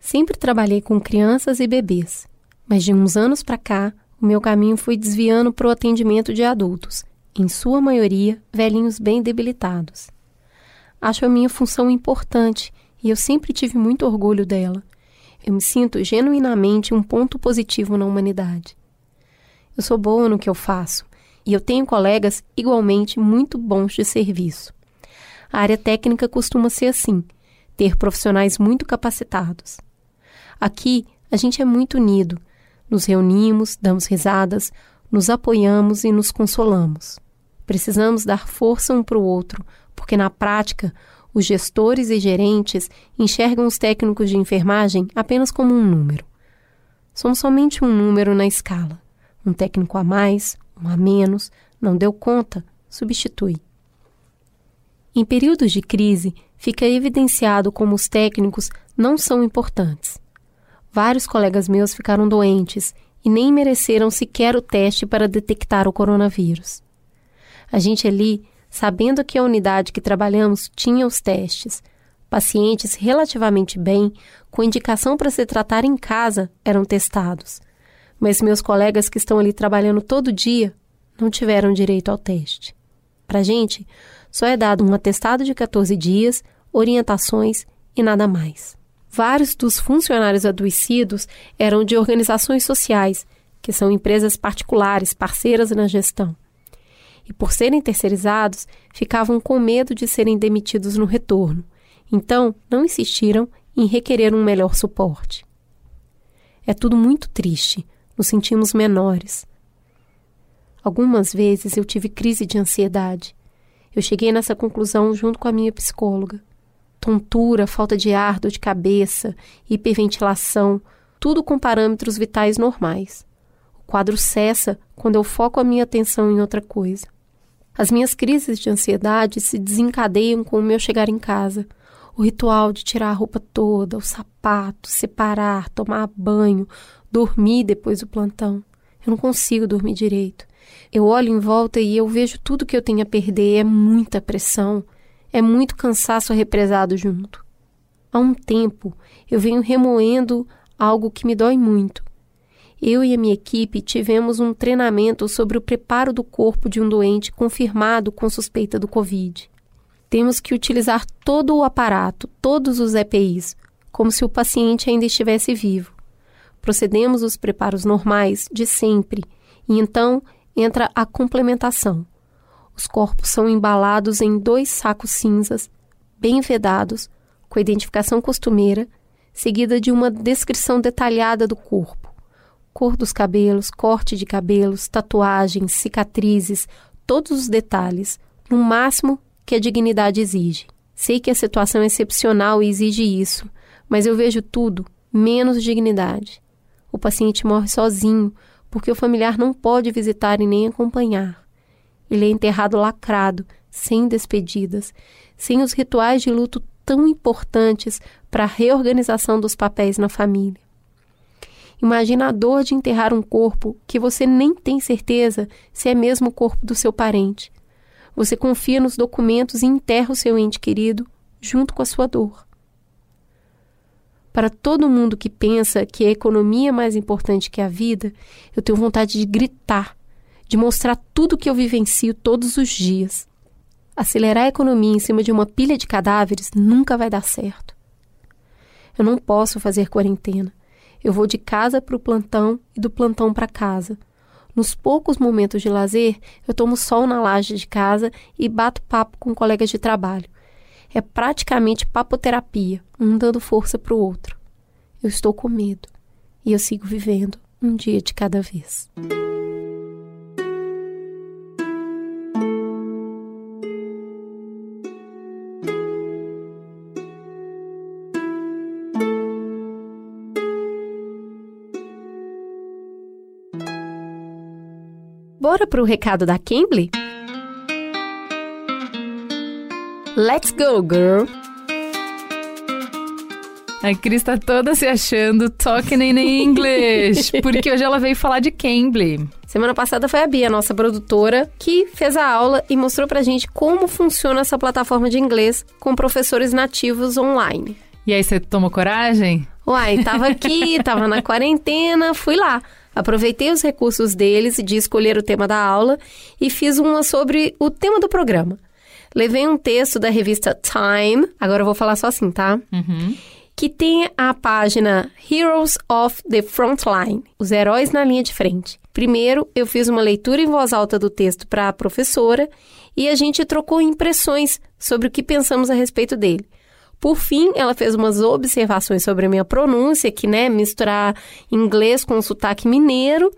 Sempre trabalhei com crianças e bebês, mas de uns anos para cá, o meu caminho foi desviando para o atendimento de adultos, em sua maioria velhinhos bem debilitados. acho a minha função importante e eu sempre tive muito orgulho dela. Eu me sinto genuinamente um ponto positivo na humanidade. Eu sou boa no que eu faço e eu tenho colegas igualmente muito bons de serviço. A área técnica costuma ser assim, ter profissionais muito capacitados. Aqui, a gente é muito unido. Nos reunimos, damos risadas, nos apoiamos e nos consolamos. Precisamos dar força um para o outro, porque na prática, os gestores e gerentes enxergam os técnicos de enfermagem apenas como um número. Somos somente um número na escala. Um técnico a mais, um a menos, não deu conta, substitui. Em períodos de crise, fica evidenciado como os técnicos não são importantes. Vários colegas meus ficaram doentes e nem mereceram sequer o teste para detectar o coronavírus. A gente ali, sabendo que a unidade que trabalhamos tinha os testes, pacientes relativamente bem, com indicação para se tratar em casa, eram testados. Mas meus colegas que estão ali trabalhando todo dia não tiveram direito ao teste. Para a gente, só é dado um atestado de 14 dias, orientações e nada mais. Vários dos funcionários adoecidos eram de organizações sociais, que são empresas particulares, parceiras na gestão. E por serem terceirizados, ficavam com medo de serem demitidos no retorno. Então, não insistiram em requerer um melhor suporte. É tudo muito triste, nos sentimos menores. Algumas vezes eu tive crise de ansiedade. Eu cheguei nessa conclusão junto com a minha psicóloga tontura, falta de ar, dor de cabeça, hiperventilação, tudo com parâmetros vitais normais. O quadro cessa quando eu foco a minha atenção em outra coisa. As minhas crises de ansiedade se desencadeiam com o meu chegar em casa. O ritual de tirar a roupa toda, o sapato, separar, tomar banho, dormir depois do plantão. Eu não consigo dormir direito. Eu olho em volta e eu vejo tudo que eu tenho a perder. É muita pressão, é muito cansaço represado junto. Há um tempo eu venho remoendo algo que me dói muito. Eu e a minha equipe tivemos um treinamento sobre o preparo do corpo de um doente confirmado com suspeita do Covid. Temos que utilizar todo o aparato, todos os EPIs, como se o paciente ainda estivesse vivo. Procedemos os preparos normais de sempre e então entra a complementação os corpos são embalados em dois sacos cinzas, bem vedados, com a identificação costumeira, seguida de uma descrição detalhada do corpo. Cor dos cabelos, corte de cabelos, tatuagens, cicatrizes, todos os detalhes, no máximo que a dignidade exige. Sei que a situação é excepcional e exige isso, mas eu vejo tudo menos dignidade. O paciente morre sozinho porque o familiar não pode visitar e nem acompanhar. Ele é enterrado lacrado, sem despedidas, sem os rituais de luto tão importantes para a reorganização dos papéis na família. Imagina a dor de enterrar um corpo que você nem tem certeza se é mesmo o corpo do seu parente. Você confia nos documentos e enterra o seu ente querido junto com a sua dor. Para todo mundo que pensa que a economia é mais importante que a vida, eu tenho vontade de gritar de mostrar tudo que eu vivencio todos os dias. Acelerar a economia em cima de uma pilha de cadáveres nunca vai dar certo. Eu não posso fazer quarentena. Eu vou de casa para o plantão e do plantão para casa. Nos poucos momentos de lazer, eu tomo sol na laje de casa e bato papo com colegas de trabalho. É praticamente papoterapia, um dando força para o outro. Eu estou com medo e eu sigo vivendo um dia de cada vez. Bora pro recado da Cambly? Let's go, girl! A Cris tá toda se achando talking in English, porque hoje ela veio falar de Cambly. Semana passada foi a Bia, nossa produtora, que fez a aula e mostrou pra gente como funciona essa plataforma de inglês com professores nativos online. E aí, você tomou coragem? Uai, tava aqui, tava na quarentena, fui lá. Aproveitei os recursos deles de escolher o tema da aula e fiz uma sobre o tema do programa. Levei um texto da revista Time, agora eu vou falar só assim, tá? Uhum. Que tem a página Heroes of the Frontline, os heróis na linha de frente. Primeiro, eu fiz uma leitura em voz alta do texto para a professora e a gente trocou impressões sobre o que pensamos a respeito dele. Por fim, ela fez umas observações sobre a minha pronúncia, que, né, misturar inglês com sotaque mineiro.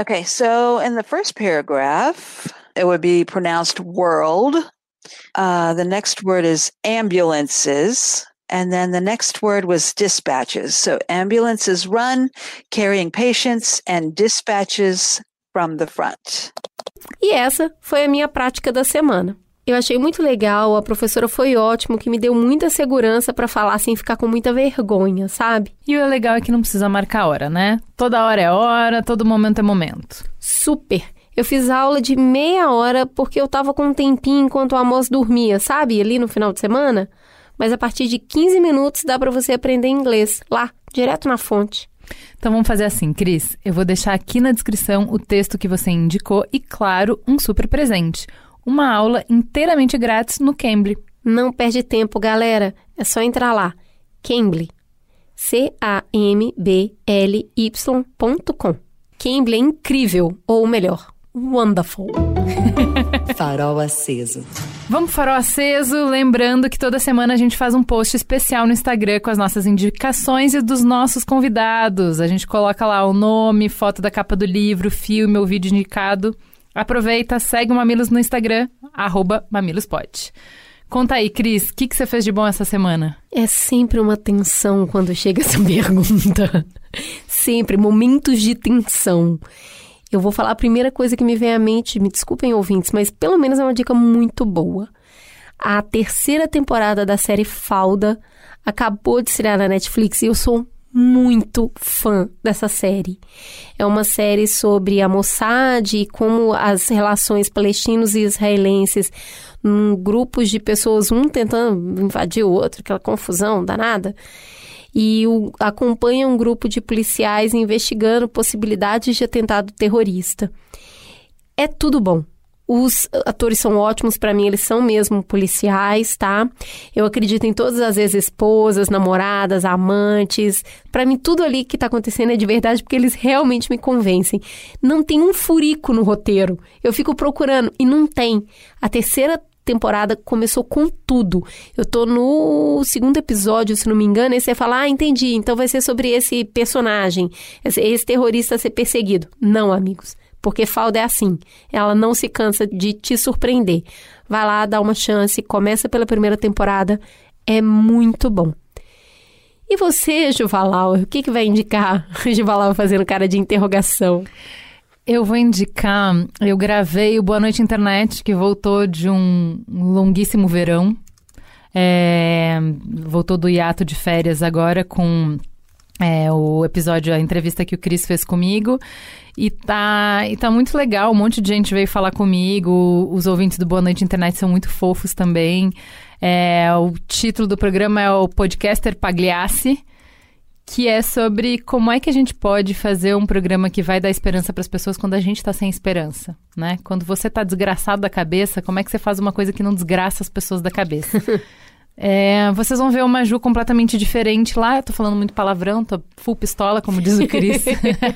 Okay, so in the first paragraph, it would be pronounced world. Uh, the next word is ambulances. And then the next word was dispatches. So ambulances run, carrying patients, and dispatches from the front. E essa foi a minha prática da semana. Eu achei muito legal, a professora foi ótimo, que me deu muita segurança para falar sem ficar com muita vergonha, sabe? E o legal é que não precisa marcar hora, né? Toda hora é hora, todo momento é momento. Super! Eu fiz aula de meia hora porque eu tava com um tempinho enquanto o Amos dormia, sabe? Ali no final de semana. Mas a partir de 15 minutos dá para você aprender inglês, lá, direto na fonte. Então vamos fazer assim, Cris. Eu vou deixar aqui na descrição o texto que você indicou e, claro, um super presente uma aula inteiramente grátis no Cambly. Não perde tempo, galera. É só entrar lá. Cambly. C-A-M-B-L-Y.com. Cambly é incrível, ou melhor, wonderful. farol aceso. Vamos farol aceso, lembrando que toda semana a gente faz um post especial no Instagram com as nossas indicações e dos nossos convidados. A gente coloca lá o nome, foto da capa do livro, filme ou vídeo indicado. Aproveita, segue o Mamilos no Instagram, arroba. Conta aí, Cris, o que, que você fez de bom essa semana? É sempre uma tensão quando chega essa pergunta. sempre, momentos de tensão. Eu vou falar a primeira coisa que me vem à mente, me desculpem ouvintes, mas pelo menos é uma dica muito boa. A terceira temporada da série Falda acabou de estrear na Netflix e eu sou muito fã dessa série. É uma série sobre a Mossad e como as relações palestinos e israelenses, um, grupos de pessoas, um tentando invadir o outro, aquela confusão danada. E o, acompanha um grupo de policiais investigando possibilidades de atentado terrorista. É tudo bom. Os atores são ótimos para mim, eles são mesmo policiais, tá? Eu acredito em todas as ex-esposas, namoradas, amantes. Para mim, tudo ali que tá acontecendo é de verdade porque eles realmente me convencem. Não tem um furico no roteiro. Eu fico procurando e não tem. A terceira temporada começou com tudo. Eu tô no segundo episódio, se não me engano, e você fala: Ah, entendi, então vai ser sobre esse personagem, esse, esse terrorista ser perseguido. Não, amigos. Porque falda é assim, ela não se cansa de te surpreender. Vai lá, dá uma chance, começa pela primeira temporada, é muito bom. E você, Juvalau, o que, que vai indicar? Juvalau fazendo cara de interrogação. Eu vou indicar, eu gravei o Boa Noite Internet, que voltou de um longuíssimo verão. É, voltou do hiato de férias agora com é, o episódio, a entrevista que o Cris fez comigo. E tá, e tá muito legal, um monte de gente veio falar comigo. Os ouvintes do Boa Noite Internet são muito fofos também. É, o título do programa é o Podcaster Pagliassi, que é sobre como é que a gente pode fazer um programa que vai dar esperança para as pessoas quando a gente está sem esperança, né? Quando você está desgraçado da cabeça, como é que você faz uma coisa que não desgraça as pessoas da cabeça? É, vocês vão ver uma Ju completamente diferente lá. Eu tô falando muito palavrão, tô full pistola, como diz o Cris.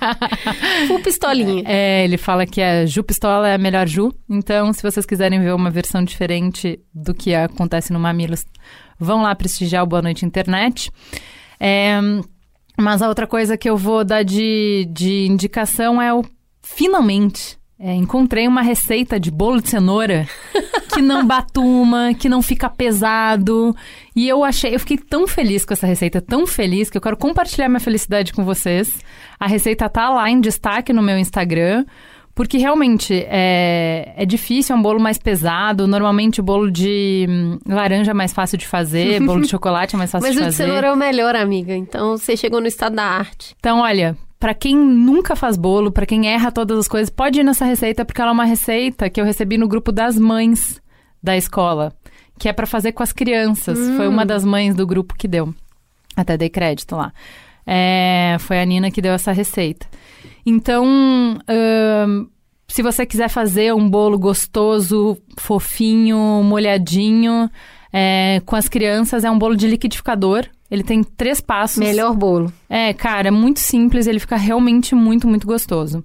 full pistolinha. É, ele fala que a Ju Pistola é a melhor Ju. Então, se vocês quiserem ver uma versão diferente do que acontece no Mamilos, vão lá prestigiar o Boa Noite Internet. É, mas a outra coisa que eu vou dar de, de indicação é o finalmente é, encontrei uma receita de bolo de cenoura que não batuma, que não fica pesado. E eu achei, eu fiquei tão feliz com essa receita, tão feliz, que eu quero compartilhar minha felicidade com vocês. A receita tá lá em destaque no meu Instagram. Porque realmente é, é difícil, é um bolo mais pesado. Normalmente o bolo de hum, laranja é mais fácil de fazer, bolo de chocolate é mais fácil Mas de fazer. Mas o de cenoura é o melhor, amiga. Então você chegou no estado da arte. Então, olha, para quem nunca faz bolo, para quem erra todas as coisas, pode ir nessa receita porque ela é uma receita que eu recebi no grupo das mães da escola, que é para fazer com as crianças. Hum. Foi uma das mães do grupo que deu. Até dei crédito lá. É, foi a Nina que deu essa receita. Então, hum, Se você quiser fazer um bolo gostoso, fofinho, molhadinho, é, com as crianças, é um bolo de liquidificador. Ele tem três passos. Melhor bolo. É, cara, é muito simples, ele fica realmente muito, muito gostoso.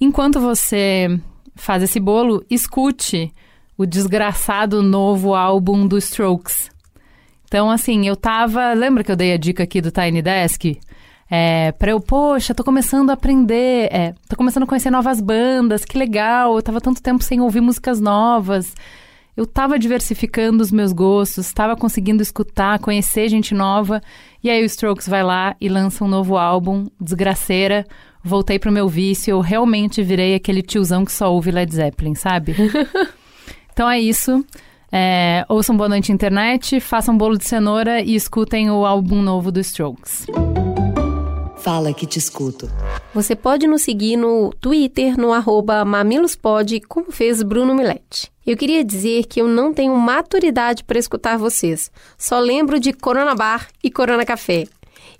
Enquanto você faz esse bolo, escute o desgraçado novo álbum do Strokes. Então, assim, eu tava. Lembra que eu dei a dica aqui do Tiny Desk? É, pra eu, poxa, tô começando a aprender, é, tô começando a conhecer novas bandas, que legal, eu tava tanto tempo sem ouvir músicas novas. Eu tava diversificando os meus gostos, tava conseguindo escutar, conhecer gente nova. E aí o Strokes vai lá e lança um novo álbum, Desgraceira. Voltei pro meu vício, eu realmente virei aquele tiozão que só ouve Led Zeppelin, sabe? então é isso. É, ouçam Boa Noite Internet, façam bolo de cenoura e escutem o álbum novo do Strokes. Fala que te escuto. Você pode nos seguir no Twitter, no arroba mamilospod, como fez Bruno Milete. Eu queria dizer que eu não tenho maturidade para escutar vocês. Só lembro de Corona Bar e Corona Café.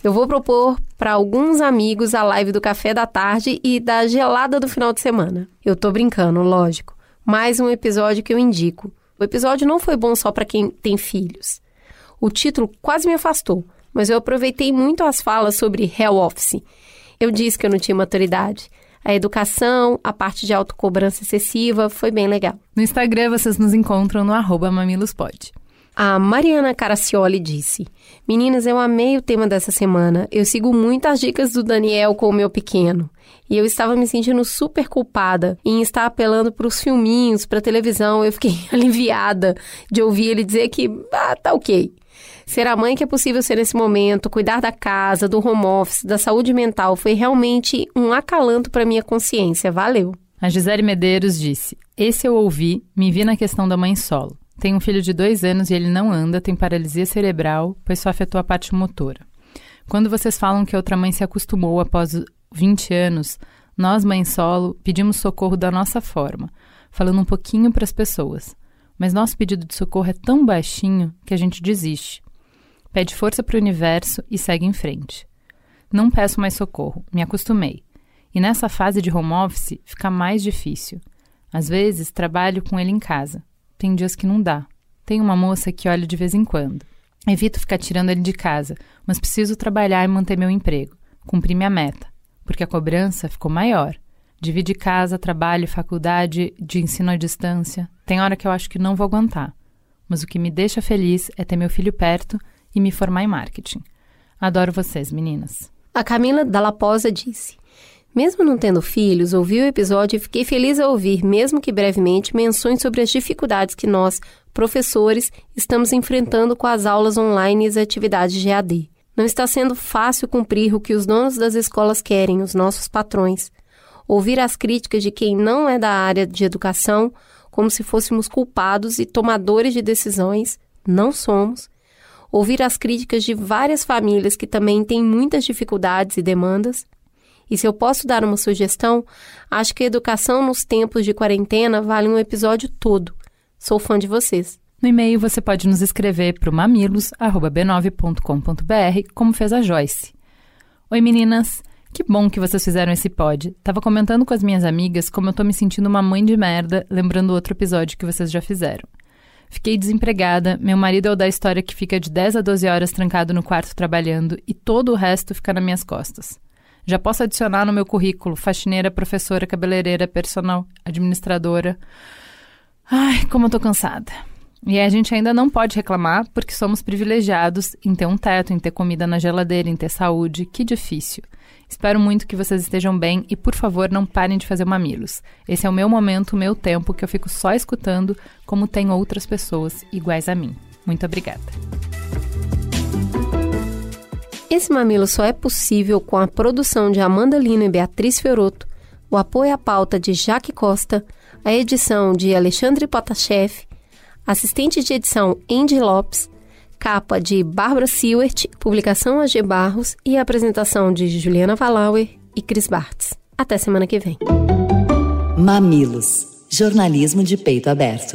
Eu vou propor para alguns amigos a live do café da tarde e da gelada do final de semana. Eu tô brincando, lógico. Mais um episódio que eu indico. O episódio não foi bom só para quem tem filhos. O título quase me afastou mas eu aproveitei muito as falas sobre Hell Office. Eu disse que eu não tinha maturidade. A educação, a parte de autocobrança excessiva, foi bem legal. No Instagram vocês nos encontram no arroba mamilospod. A Mariana Caracioli disse: Meninas, eu amei o tema dessa semana. Eu sigo muitas dicas do Daniel com o meu pequeno. E eu estava me sentindo super culpada em estar apelando para os filminhos, para televisão. Eu fiquei aliviada de ouvir ele dizer que ah, tá ok. Ser a mãe que é possível ser nesse momento, cuidar da casa, do home office, da saúde mental, foi realmente um acalanto para minha consciência. Valeu. A Gisele Medeiros disse: Esse eu ouvi, me vi na questão da mãe solo. Tem um filho de dois anos e ele não anda, tem paralisia cerebral, pois só afetou a parte motora. Quando vocês falam que outra mãe se acostumou após 20 anos, nós, mãe solo, pedimos socorro da nossa forma, falando um pouquinho para as pessoas. Mas nosso pedido de socorro é tão baixinho que a gente desiste. Pede força para o universo e segue em frente. Não peço mais socorro, me acostumei. E nessa fase de home office fica mais difícil. Às vezes trabalho com ele em casa. Tem dias que não dá. Tem uma moça que olha de vez em quando. Evito ficar tirando ele de casa, mas preciso trabalhar e manter meu emprego, cumprir minha meta, porque a cobrança ficou maior. Divide casa, trabalho, faculdade, de ensino à distância. Tem hora que eu acho que não vou aguentar. Mas o que me deixa feliz é ter meu filho perto e me formar em marketing. Adoro vocês, meninas. A Camila Dallaposa disse: Mesmo não tendo filhos, ouvi o episódio e fiquei feliz ao ouvir, mesmo que brevemente, menções sobre as dificuldades que nós, professores, estamos enfrentando com as aulas online e as atividades de AD. Não está sendo fácil cumprir o que os donos das escolas querem, os nossos patrões. Ouvir as críticas de quem não é da área de educação, como se fôssemos culpados e tomadores de decisões, não somos, ouvir as críticas de várias famílias que também têm muitas dificuldades e demandas. E se eu posso dar uma sugestão, acho que a educação nos tempos de quarentena vale um episódio todo. Sou fã de vocês. No e-mail você pode nos escrever para o mamilos@b9.com.br, como fez a Joyce. Oi meninas, que bom que vocês fizeram esse pod. Tava comentando com as minhas amigas como eu tô me sentindo uma mãe de merda, lembrando outro episódio que vocês já fizeram. Fiquei desempregada, meu marido é o da história que fica de 10 a 12 horas trancado no quarto trabalhando e todo o resto fica nas minhas costas. Já posso adicionar no meu currículo faxineira, professora, cabeleireira, personal, administradora. Ai, como eu tô cansada. E a gente ainda não pode reclamar porque somos privilegiados em ter um teto, em ter comida na geladeira, em ter saúde. Que difícil. Espero muito que vocês estejam bem e, por favor, não parem de fazer mamilos. Esse é o meu momento, o meu tempo, que eu fico só escutando, como tem outras pessoas iguais a mim. Muito obrigada. Esse mamilo só é possível com a produção de Amanda Lino e Beatriz Fioroto, o apoio à pauta de Jaque Costa, a edição de Alexandre Potashev, assistente de edição Andy Lopes, capa de Bárbara Sewert, publicação AG Barros e apresentação de Juliana Valauer e Cris Bartz. Até semana que vem. Mamilos, jornalismo de peito aberto.